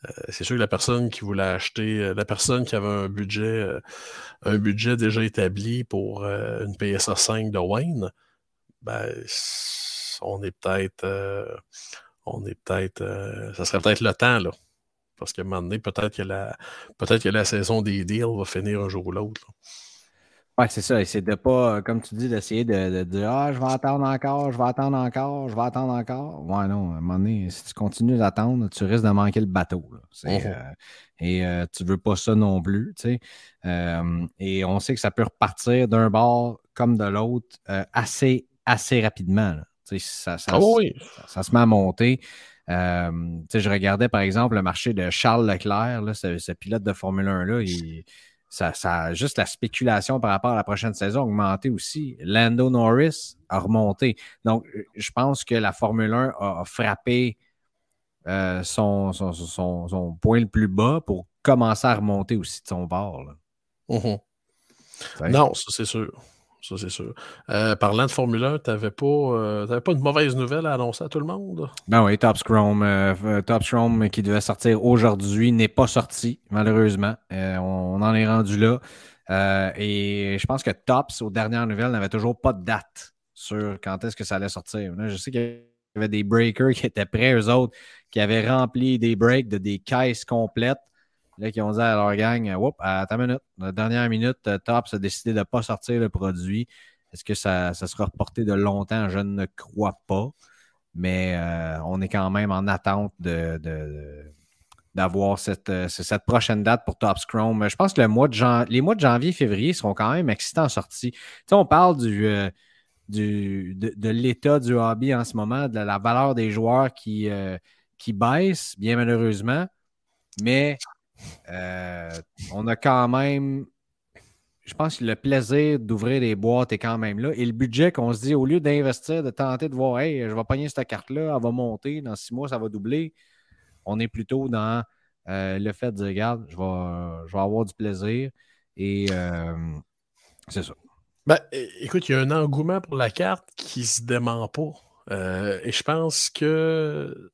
Euh, c'est sûr que la personne qui voulait acheter, la personne qui avait un budget, un budget déjà établi pour une PSA 5 de Wayne, ben, on est peut-être, on est peut-être, ça serait peut-être le temps, là. Parce qu'à un moment donné, peut-être que, la, peut-être que la saison des deals va finir un jour ou l'autre. Oui, c'est ça. C'est de pas, comme tu dis, d'essayer de, dire Ah, je vais attendre encore, je vais attendre encore, je vais attendre encore. Ouais, non, à un moment donné, si tu continues d'attendre, tu risques de manquer le bateau. Mmh euh, et euh, tu ne veux pas ça non plus. Tu sais. Euh, et on sait que ça peut repartir d'un bord comme de l'autre assez, assez rapidement. Ça, ça, ah ça, se met à monter. je regardais par exemple le marché de Charles Leclerc, là, ce, ce pilote de Formule 1-là. Il ça, juste la spéculation par rapport à la prochaine saison a augmenté aussi. Lando Norris a remonté. Donc, je pense que la Formule 1 a, frappé euh, son, son, point le plus bas pour commencer à remonter aussi de son bord. Mm-hmm. Non, ça c'est sûr. Ça, c'est sûr. Euh, parlant de Formule 1, tu n'avais pas, euh, pas une mauvaise nouvelle à annoncer à tout le monde? Ben oui, Top Scrum, euh, Top Scrum qui devait sortir aujourd'hui n'est pas sorti, malheureusement. On, en est rendu là. et je pense que Tops, aux dernières nouvelles, n'avait toujours pas de date sur quand est-ce que ça allait sortir. je sais qu'il y avait des breakers qui étaient prêts, eux autres, qui avaient rempli des breaks de des caisses complètes. Là, qui ont dit à leur gang, Oups, à ta minute, dernière minute, euh, Tops a décidé de ne pas sortir le produit. Est-ce que ça, sera reporté de longtemps? Je ne crois pas. Mais euh, on est quand même en attente de, d'avoir cette, euh, cette, prochaine date pour Top Chrome. Je pense que le mois de les mois de janvier et février seront quand même excitants en sortie. Tu sais, on parle du, du, de, l'état du hobby en ce moment, de la, valeur des joueurs qui, qui baisse, bien malheureusement. Mais euh, on a quand même, je pense que le plaisir d'ouvrir les boîtes est quand même là. Et le budget qu'on se dit, au lieu d'investir, de tenter de voir, hey, je vais pogner cette carte-là, elle va monter, dans six mois, ça va doubler, on est plutôt dans euh, le fait de dire, regarde, je vais, je vais avoir du plaisir. Et euh, c'est ça. Ben, écoute, il y a un engouement pour la carte qui ne se dément pas. et je pense que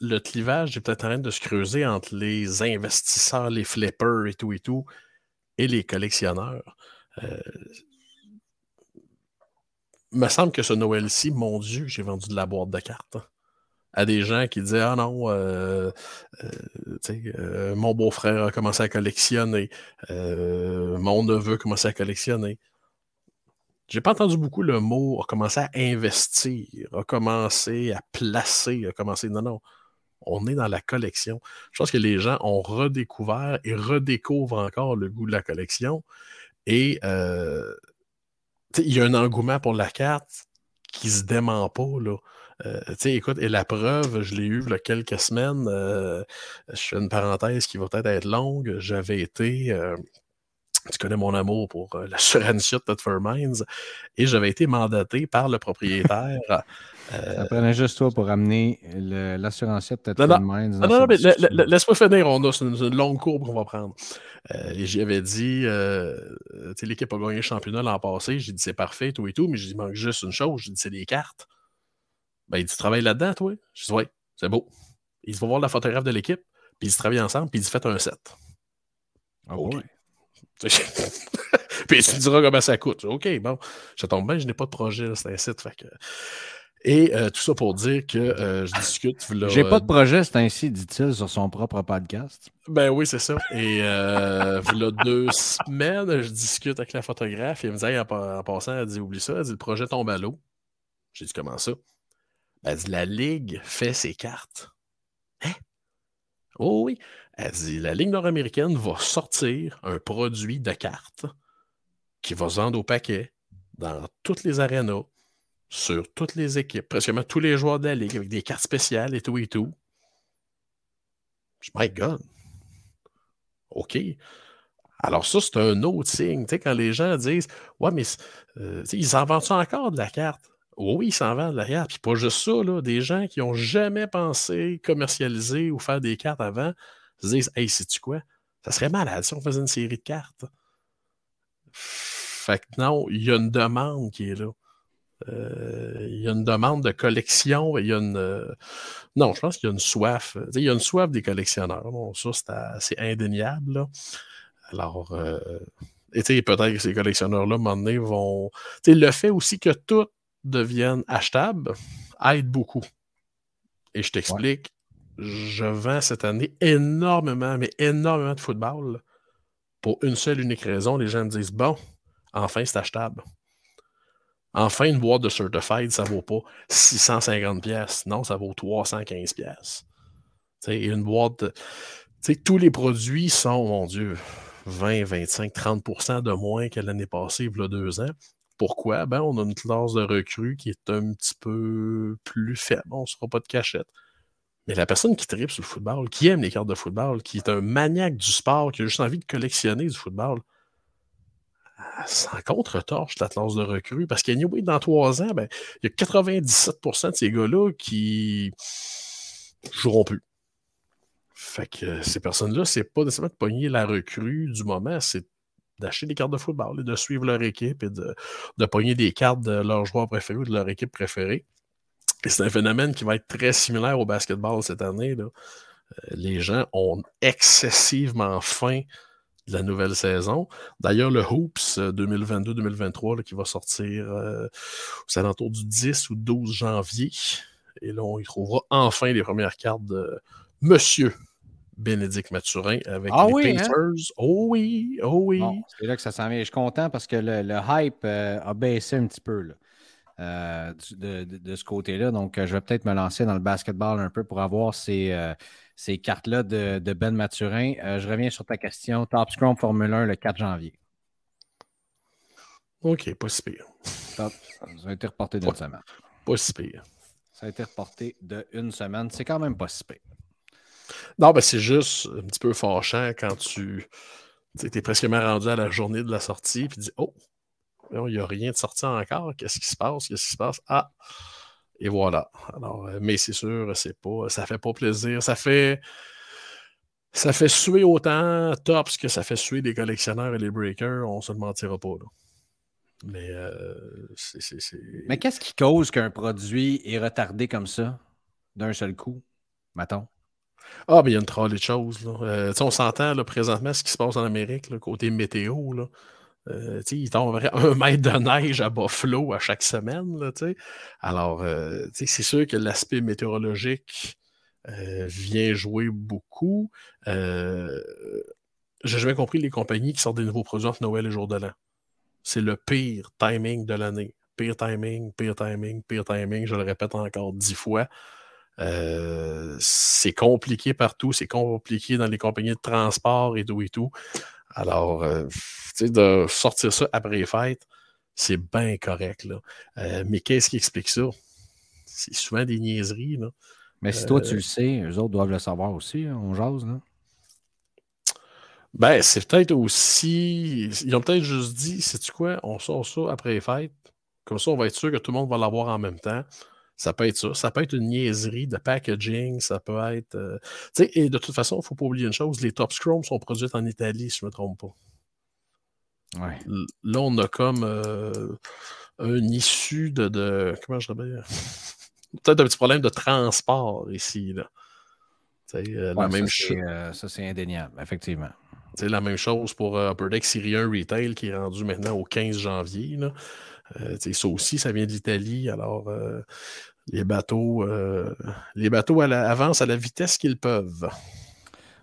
le clivage est peut-être en train de se creuser entre les investisseurs, les flippers et tout et tout, et les collectionneurs. Euh, me semble que ce Noël-ci, mon Dieu, j'ai vendu de la boîte de cartes. Hein, à des gens qui disaient Ah non, euh, euh, mon beau-frère a commencé à collectionner, mon neveu a commencé à collectionner. J'ai pas entendu beaucoup le mot a commencé à investir, a commencé à placer, a commencé. Non, non on est dans la collection. Je pense que les gens ont redécouvert et redécouvrent encore le goût de la collection. Et euh, il y a un engouement pour la carte qui se dément pas. Là. Euh, écoute, et la preuve, je l'ai eu il y a quelques semaines. Euh, je fais une parenthèse qui va peut-être être longue. J'avais été tu connais mon amour pour la Surantia de Mines, et j'avais été mandaté par le propriétaire. Euh, ça prenait juste toi pour amener l'assurance de Thetford Mines. Non, non, mais laisse-moi finir, on a une, longue courbe qu'on va prendre. Euh, j'y avais dit, euh, l'équipe a gagné le championnat l'an passé, j'ai dit c'est parfait, tout et tout, mais il manque juste une chose, j'ai dit c'est des cartes. Ben, il dit, tu travailles là-dedans, toi? Je dis, oui, c'est beau. Il va voir la photographe de l'équipe, puis ils travaillent ensemble, puis ils fait un set. Ah. Puis tu me diras comment ça coûte. OK, bon, je tombe bien, je n'ai pas de projet, c'est un site. Et euh, tout ça pour dire que euh, je discute. J'ai pas de projet, c'est ainsi, dit-il sur son propre podcast. Ben oui, c'est ça. Et euh, voilà deux semaines, je discute avec la photographe et elle me dit en, passant, elle dit Oublie ça, elle dit le projet tombe à l'eau. J'ai dit Comment ça? Ben, elle dit La Ligue fait ses cartes. Hein? Oh oui. Elle dit la Ligue nord-américaine va sortir un produit de cartes qui va se vendre au paquet dans toutes les arénas, sur toutes les équipes, presque tous les joueurs de la Ligue, avec des cartes spéciales et tout et tout. My God. OK. Alors, ça, c'est un autre signe. Tu sais, quand les gens disent Ouais, mais euh, ils en vendent encore de la carte? Oui, ils s'en vendent de la carte. Puis pas juste ça, là, des gens qui n'ont jamais pensé commercialiser ou faire des cartes avant se disent Hey, sais-tu quoi? Ça serait malade si on faisait une série de cartes. Fait que non, il y a une demande qui est là. Euh, il y a une demande de collection. Il y a une. Euh, non, je pense qu'il y a une soif. Il y a une soif des collectionneurs. Bon, ça, c'est indéniable. Alors, euh, et peut-être que ces collectionneurs-là, à un moment donné, vont. Le fait aussi que tout devienne achetable aide beaucoup. Et je t'explique je vends cette année énormément, mais énormément de football pour une seule unique raison. Les gens me disent Bon, enfin, c'est achetable. Enfin, une boîte de Certified, ça vaut pas 650 pièces. Non, ça vaut 315 pièces. Une boîte. De... tous les produits sont, mon Dieu, 20, 25, 30% de moins que l'année passée, il y a deux ans. Pourquoi? Ben, on a une classe de recrues qui est un petit peu plus faible. On ne sera pas de cachette. Mais la personne qui tripe sur le football, qui aime les cartes de football, qui est un maniaque du sport, qui a juste envie de collectionner du football, sans contre-torche la de recrue. Parce qu'anyway, dans trois ans, ben, il y a 97% de ces gars-là qui joueront plus. Fait que ces personnes-là, c'est pas nécessairement de pogner la recrue du moment, c'est d'acheter des cartes de football et de suivre leur équipe et de, de pogner des cartes de leurs joueurs préférés ou de leur équipe préférée. Et c'est un phénomène qui va être très similaire au basketball cette année. Là. Euh, les gens ont excessivement faim de la nouvelle saison. D'ailleurs, le Hoops 2022-2023 qui va sortir euh, aux alentours du 10 ou 12 janvier. Et là, on y trouvera enfin les premières cartes de Monsieur Bénédicte Mathurin avec Ah les oui, hein? Pacers. Oh oui, oh oui. Bon, c'est là que ça s'en vient. Je suis content parce que le, le hype euh, a baissé un petit peu là, euh, de, de- de ce côté-là. Donc, euh, je vais peut-être me lancer dans le basketball un peu pour avoir ces, euh, ces cartes-là de, de Ben Mathurin. Euh, je reviens sur ta question. Top Scrum Formule 1 le 4 janvier. OK, pas si pire. Top. Ça a été reporté d'une semaine. Pas si pire. Ça a été reporté d'une semaine. C'est quand même pas si pire. Non, ben c'est juste un petit peu fâchant quand tu es presque rendu à la journée de la sortie puis tu dis Oh, il n'y a rien de sorti encore. Qu'est-ce qui se passe? Qu'est-ce qui se passe? Ah! Et voilà. Alors, euh, mais c'est sûr, c'est pas, ça fait pas plaisir. Ça fait. Ça fait suer autant Tops que ça fait suer les collectionneurs et les breakers, on se le mentira pas. là. Mais euh, c'est. c'est- c'est- Mais qu'est-ce qui cause qu'un produit est retardé comme ça d'un seul coup, mettons? Ah, mais il y a une trolley de choses. Là. Euh, on s'entend là, présentement ce qui se passe en Amérique, là, côté météo. Là. Euh, il tomberait un mètre de neige à Buffalo à chaque semaine. Là. Alors, euh, c'est sûr que l'aspect météorologique euh, vient jouer beaucoup. J'ai jamais compris les compagnies qui sortent des nouveaux produits entre Noël et Jour de l'An. C'est le pire timing de l'année. Pire timing, pire timing, pire timing. Je le répète encore dix fois. C'est compliqué partout, c'est compliqué dans les compagnies de transport et tout et tout. Alors, sais, de sortir ça après les fêtes, c'est bien correct. Là. Euh, mais qu'est-ce qui explique ça? C'est souvent des niaiseries. Là. Mais si toi, Euh, tu le sais, eux autres doivent le savoir aussi. hein, on jase, là. Ben, c'est peut-être aussi. Ils ont peut-être juste dit, sais-tu quoi, on sort ça après les fêtes. Comme ça, on va être sûr que tout le monde va l'avoir en même temps. Ça peut être ça. Ça peut être une niaiserie de packaging. Ça peut être. euh, Tu sais, et de toute façon, il ne faut pas oublier une chose les Top Scrum sont produits en Italie, si je ne me trompe pas. Ouais. Là, on a comme euh, un issue de, de- Comment je dirais Peut-être un petit problème de transport ici. Là. Euh, la même ça, chose. c'est, euh, ça, c'est indéniable, effectivement. C'est la même chose pour Upper Deck Syrie 1 Retail qui est rendu maintenant au 15 janvier. Là. Ça aussi, ça vient de l'Italie. Alors, les bateaux, les bateaux à la- avancent à la vitesse qu'ils peuvent.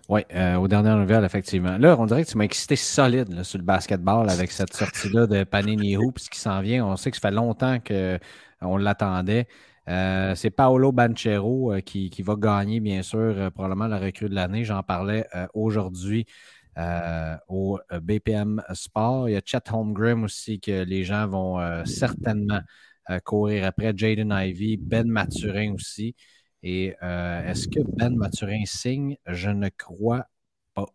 Oui, euh, aux dernières nouvelles, effectivement. Là, on dirait que tu m'as excité solide sur le basketball avec cette sortie-là de Panini Hoops qui s'en vient. On sait que ça fait longtemps qu'on l'attendait. Euh, c'est Paolo Banchero euh, qui, va gagner, bien sûr, euh, probablement la recrue de l'année. J'en parlais euh, aujourd'hui euh, au euh, BPM Sport. Il y a Chet Holmgren aussi que les gens vont euh, certainement euh, courir après. Jaden Ivey, Ben Mathurin aussi. Et euh, est-ce que Ben Mathurin signe? Je ne crois pas.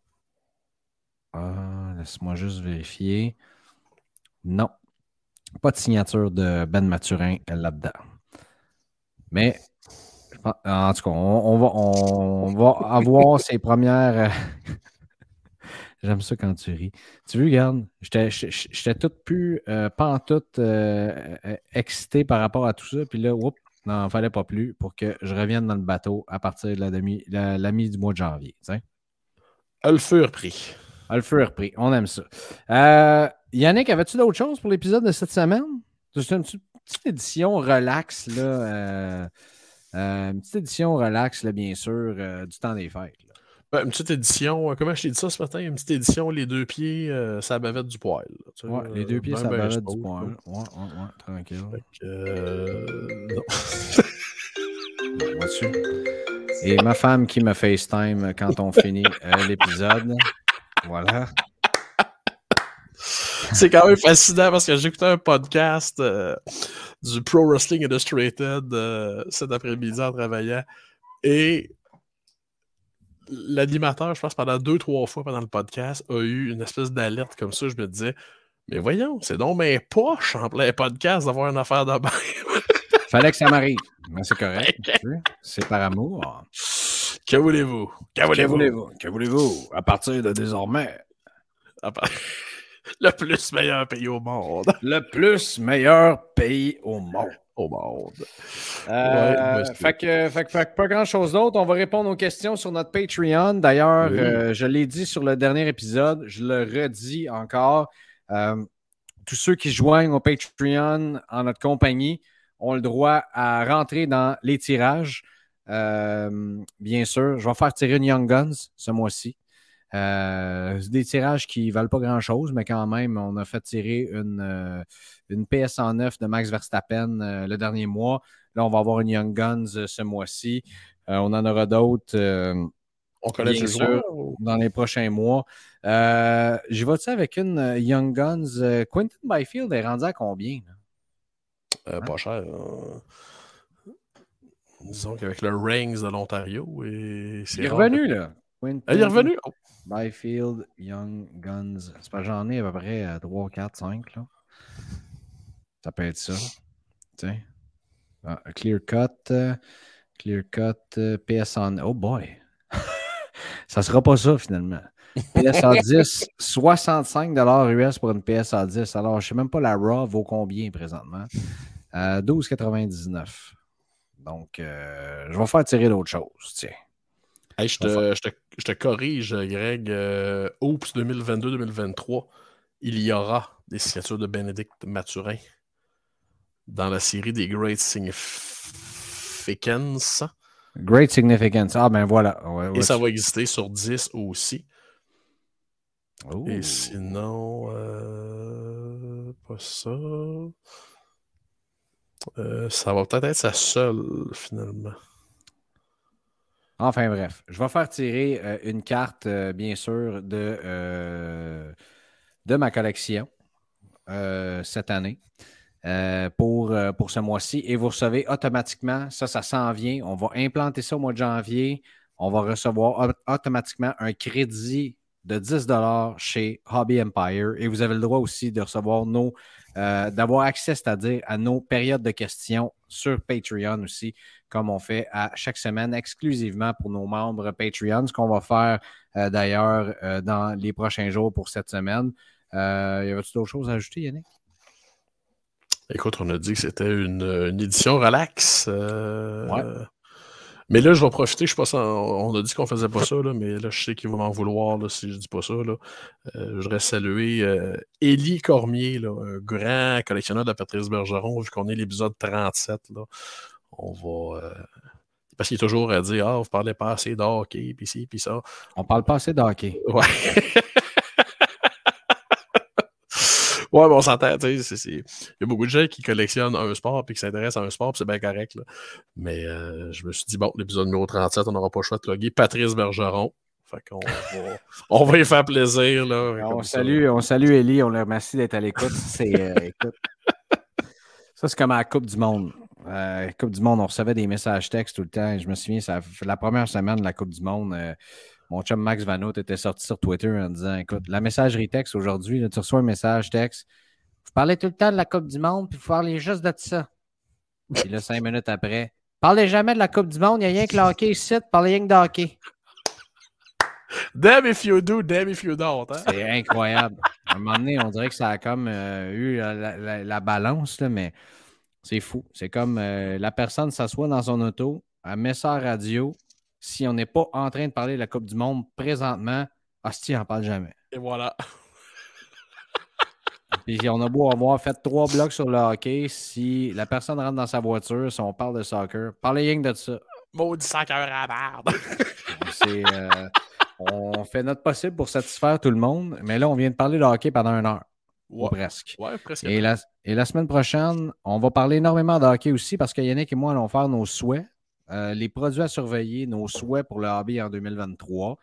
Ah, Laisse-moi juste vérifier. Non. Pas de signature de Ben Mathurin là-dedans. Mais en tout cas, on, va, on va avoir ses premières. euh, J'aime ça quand tu ris. Tu veux, regarde, j'étais j'étais- j'étais tout plus, pas en tout euh, excité par rapport à tout ça. Puis là, oups, non, il fallait pas plus pour que je revienne dans le bateau à partir de la, demi, la, la mi du mois de janvier. tiens. À le fur prix. Ah, Le feu est repris. On aime ça. Euh, Yannick, avais-tu d'autres choses pour l'épisode de cette semaine? C'est une petite édition relax, là. euh, euh, une petite édition relax, là, bien sûr, du temps des fêtes. Une petite édition, euh, comment je t'ai dit ça ce matin? Une petite édition, les deux pieds, euh, ça bavette du poil. là, tu sais, Ouais, les deux pieds, ben, ça ben bavette du point. là. Ouais, ouais, ouais, tranquille. Que, euh, non. Et ma femme qui me FaceTime quand on finit euh, l'épisode. Voilà. C'est quand même fascinant parce que j'écoutais un podcast euh, du Pro Wrestling Illustrated euh, cet après-midi en travaillant et l'animateur, je pense, pendant deux, trois fois pendant le podcast, a eu une espèce d'alerte comme ça. Je me disais, mais voyons, c'est donc mes poches en plein podcast d'avoir une affaire de bain. Fallait que ça m'arrive. Mais c'est correct. C'est par amour. que voulez-vous? Que voulez-vous? Que voulez-vous? À partir de désormais. Le plus meilleur pays au monde. Le plus meilleur pays au monde. Au monde. Euh, Ouais, monsieur. fait, que, fait fait pas grand chose d'autre. On va répondre aux questions sur notre Patreon. D'ailleurs, Oui. euh, je l'ai dit sur le dernier épisode, je le redis encore. Euh, tous ceux qui joignent au Patreon en notre compagnie ont le droit à rentrer dans les tirages. Bien sûr, je vais faire tirer une Young Guns ce mois-ci. Euh, c'est des tirages qui ne valent pas grand-chose, mais quand même, on a fait tirer une, euh, une PS109 de Max Verstappen euh, le dernier mois. Là, on va avoir une Young Guns euh, ce mois-ci. On en aura d'autres On connaît Bien sûr. ou- dans les prochains mois. J'y vais-tu avec une Young Guns? Quentin Byfield est rendu à combien? là? Euh, pas cher. Disons qu'avec le Rings de l'Ontario, et Il est revenu, là. Quentin il est revenu? Oh. Byfield, Young Guns. C'est pas j'en ai à peu près euh, 3, 4, 5. Là. Ça peut être ça. Tiens. Ah, clear cut. euh, clear cut. euh, PS1. Oh boy. ça sera pas ça finalement. PSA 10, 65 US pour une PSA 10. Alors, je sais même pas la RAW vaut combien présentement? Euh, 12,99. Donc, euh, je vais faire tirer d'autres choses. Tiens. Hey, je, te, je, te, je te corrige, Greg. euh, Oops 2022-2023, il y aura des signatures de Bénédicte Mathurin dans la série des Great Significance. Great significance. Ah, ben voilà. Ouais, Et ça tu- va exister sur 10 aussi. Oh. Et sinon, euh, pas ça. Euh, ça va peut-être être sa seule, finalement. Enfin bref, je vais faire tirer euh, une carte, euh, bien sûr, de, euh, ma collection cette année pour, ce mois-ci. Et vous recevez automatiquement, ça, ça s'en vient. On va implanter ça au mois de janvier. On va recevoir au- automatiquement un crédit de 10 chez Hobby Empire. Et vous avez le droit aussi de recevoir nos, euh, d'avoir accès, c'est-à-dire à nos périodes de questions sur Patreon aussi comme on fait à chaque semaine exclusivement pour nos membres Patreon, ce qu'on va faire euh, d'ailleurs euh, dans les prochains jours pour cette semaine. Y avait-tu d'autres choses à ajouter, Yannick? Écoute, on a dit que c'était une, une édition relax. Ouais. Mais là, je vais profiter. Je sais pas ça. On a dit qu'on faisait pas ça, là, mais là, je sais qu'il va m'en vouloir là, si je dis pas ça. Là. Euh, je voudrais saluer euh, Élie Cormier, là, un grand collectionneur de Patrice Bergeron, vu qu'on est l'épisode 37. Là. On va. euh, Parce qu'il est toujours à dire Ah, vous parlez pas assez de hockey, puis ci, puis ça. On parle pas assez de hockey. Ouais. ouais, mais on s'entend, tu sais, il y a beaucoup de gens qui collectionnent un sport puis qui s'intéressent à un sport, c'est bien correct. Là. Mais euh, je me suis dit, bon, l'épisode numéro 37, on n'aura pas le choix de loguer Patrice Bergeron. Fait qu'on va, on va y faire plaisir. Là, On ça. salue, on salue Ellie, on le remercie d'être à l'écoute. C'est, euh, écoute, ça, c'est comme à la Coupe du Monde. Euh, la Coupe du Monde, on recevait des messages textes tout le temps. Je me souviens, ça, la première semaine de la Coupe du Monde, euh, mon chum Max Vanout était sorti sur Twitter en disant Écoute, la messagerie texte aujourd'hui, tu reçois un message texte. Vous parlez tout le temps de la Coupe du Monde, puis vous parlez juste de ça. Puis là, cinq minutes après, parlez jamais de la Coupe du Monde, il n'y a rien que le hockey ici, parlez rien que de hockey. Damn if you do, damn if you don't. Hein? C'est incroyable. À un moment donné, on dirait que ça a comme euh, eu la, la- la balance, là, mais c'est fou. C'est comme euh, la personne s'assoit dans son auto, elle met radio. Si on n'est pas en train de parler de la Coupe du Monde présentement, hostie, n'en parle jamais. Et voilà. Puis on a beau avoir fait trois blocs sur le hockey, si la personne rentre dans sa voiture, si on parle de soccer, parlez rien que de ça. Maudit cœur à la merde. C'est, euh, on fait notre possible pour satisfaire tout le monde, mais là, on vient de parler de hockey pendant une heure, ou presque. ouais, presque. Et la, et la semaine prochaine, on va parler énormément de hockey aussi parce que Yannick et moi allons faire nos souhaits, euh, les produits à surveiller, nos souhaits pour le hobby en 2023.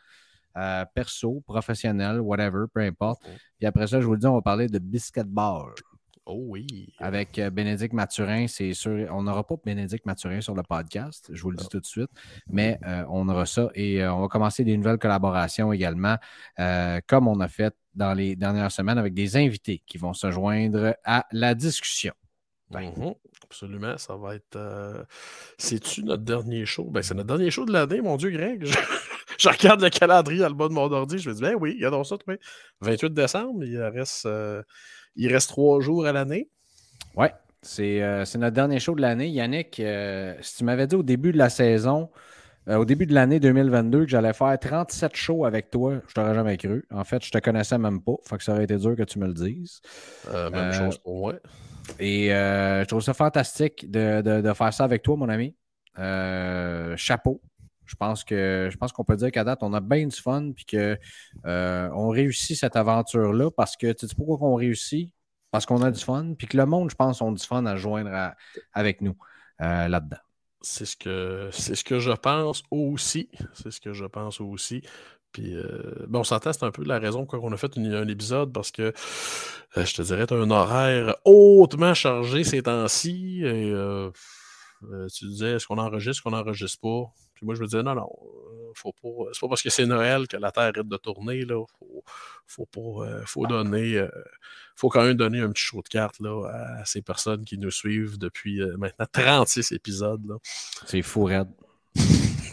euh, perso, professionnel, whatever, peu importe. Puis après ça, je vous le dis, on va parler de basketball Oh oui. avec euh, Bénédicte Mathurin. C'est sûr, on n'aura pas Bénédicte Mathurin sur le podcast, je vous le dis tout de suite, mais euh, on aura ça et euh, on va commencer des nouvelles collaborations également, comme on a fait dans les dernières semaines avec des invités qui vont se joindre à la discussion. Mhm, Absolument, ça va être. euh, C'est-tu notre dernier show? Ben, c'est notre dernier show de l'année, mon Dieu, Greg. Je, je regarde le calendrier dans le bas de mon ordi, je me dis, ben oui, il y a donc ça, toi. 28 décembre, il reste, euh, il reste trois jours à l'année. Ouais, c'est euh, notre dernier show de l'année. Yannick, euh, si tu m'avais dit au début de la saison, au début de l'année 2022, que j'allais faire 37 shows avec toi, je t'aurais jamais cru. En fait, je te connaissais même pas. Fait que ça aurait été dur que tu me le dises. Même chose pour moi. Et euh, je trouve ça fantastique de, de- de faire ça avec toi, mon ami. Euh, chapeau. Je pense qu'on peut dire qu'à date, on a bien du fun puis que euh, on réussit cette aventure-là parce que tu sais pourquoi qu'on réussit? Parce qu'on a du fun, puis que le monde, je pense, ont du fun à joindre avec nous euh, là-dedans. C'est ce que c'est ce que je pense aussi. C'est ce que je pense aussi. Puis, euh, on s'entend, c'est un peu la raison pourquoi on a fait un épisode parce que euh, je te dirais, tu as un horaire hautement chargé ces temps-ci. Euh, tu disais, est-ce qu'on enregistre, qu'on n'enregistre pas? Puis moi, je me disais, non, non, faut pas. C'est pas parce que c'est Noël que la Terre arrête de tourner. Là. Faut, faut donner. faut quand même donner un petit show de cartes là, à ces personnes qui nous suivent depuis maintenant 36 épisodes. C'est fou raide.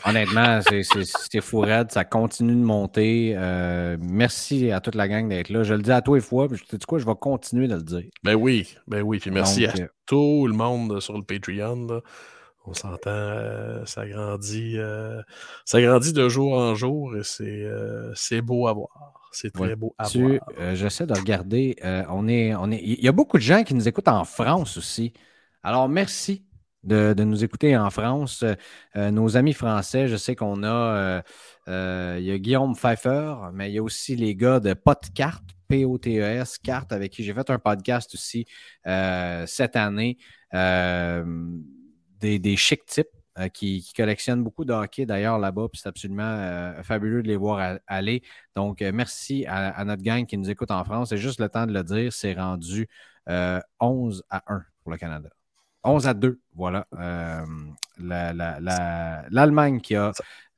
Honnêtement, c'est- c'est c'est fou raide. Ça continue de monter. Euh, merci à toute la gang d'être là. Je le dis à toi et fois, puis je te dis quoi, je vais continuer de le dire. Ben oui, ben oui. Puis merci Donc, à euh, tout le monde sur le Patreon. là. On s'entend, euh, ça grandit, ça grandit de jour en jour et c'est beau à voir. C'est très Ouais. beau à Tu- voir. J'essaie de regarder. on est, on est, il y a beaucoup de gens qui nous écoutent en France aussi. Alors, merci de, nous écouter en France. Euh, nos amis français, je sais qu'on a, euh, euh, a Guillaume Pfeiffer, mais il y a aussi les gars de Podcart, P-O-T-E-S, Carte, avec qui j'ai fait un podcast aussi cette année. Des, des chic types qui, qui collectionnent beaucoup de d'ailleurs là-bas, puis c'est absolument fabuleux de les voir aller. Donc, merci à, notre gang qui nous écoute en France. C'est juste le temps de le dire, c'est rendu euh, 11 à 1 pour le Canada. 11 à 2, voilà. Euh, la- la- la- L'Allemagne qui a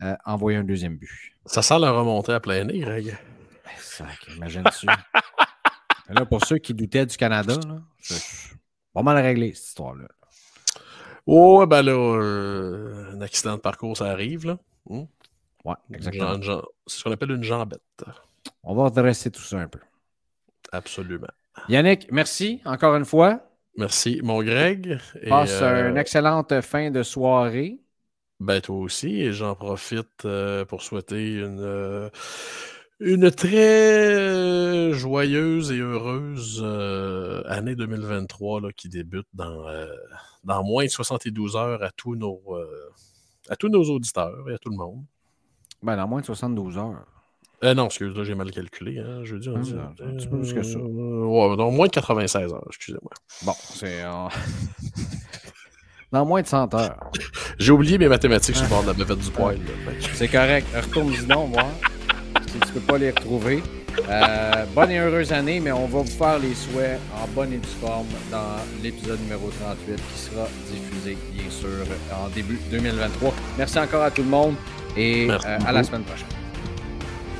euh, envoyé un deuxième but. Ça sent la remontée à plein nez, Greg. Ben, Imagine-tu. là, pour ceux qui doutaient du Canada, c'est pas mal réglé cette histoire-là. Oh, ben là, euh, un accident de parcours, ça arrive, là. Hmm? Ouais, exactement. C'est ce qu'on appelle une jambette. On va redresser tout ça un peu. Absolument. Yannick, merci encore une fois. Merci, mon Greg. Et, Passe euh, une excellente fin de soirée. Ben, toi aussi, et j'en profite euh, pour souhaiter une, euh, une très joyeuse et heureuse euh, année 2023 là, qui débute dans, dans moins de 72 heures à tous nos, à tous nos auditeurs et à tout le monde. Ben, dans moins de 72 heures. Euh, non, excuse-moi, j'ai mal calculé. Hein, jeudi, on Ah, dit, un petit peu plus que ça. Euh, ouais, dans moins de 96 heures, excusez-moi. Bon, c'est. euh, dans moins de 100 heures. J'ai oublié mes mathématiques sur le bord de la buvette du que- C'est correct. Retourne-y donc, voir. Si tu peux pas les retrouver. Euh, bonne et heureuse année, mais on va vous faire les souhaits en bonne et due forme dans l'épisode numéro 38 qui sera diffusé, bien sûr, en début 2023. Merci encore à tout le monde et euh, à la semaine prochaine.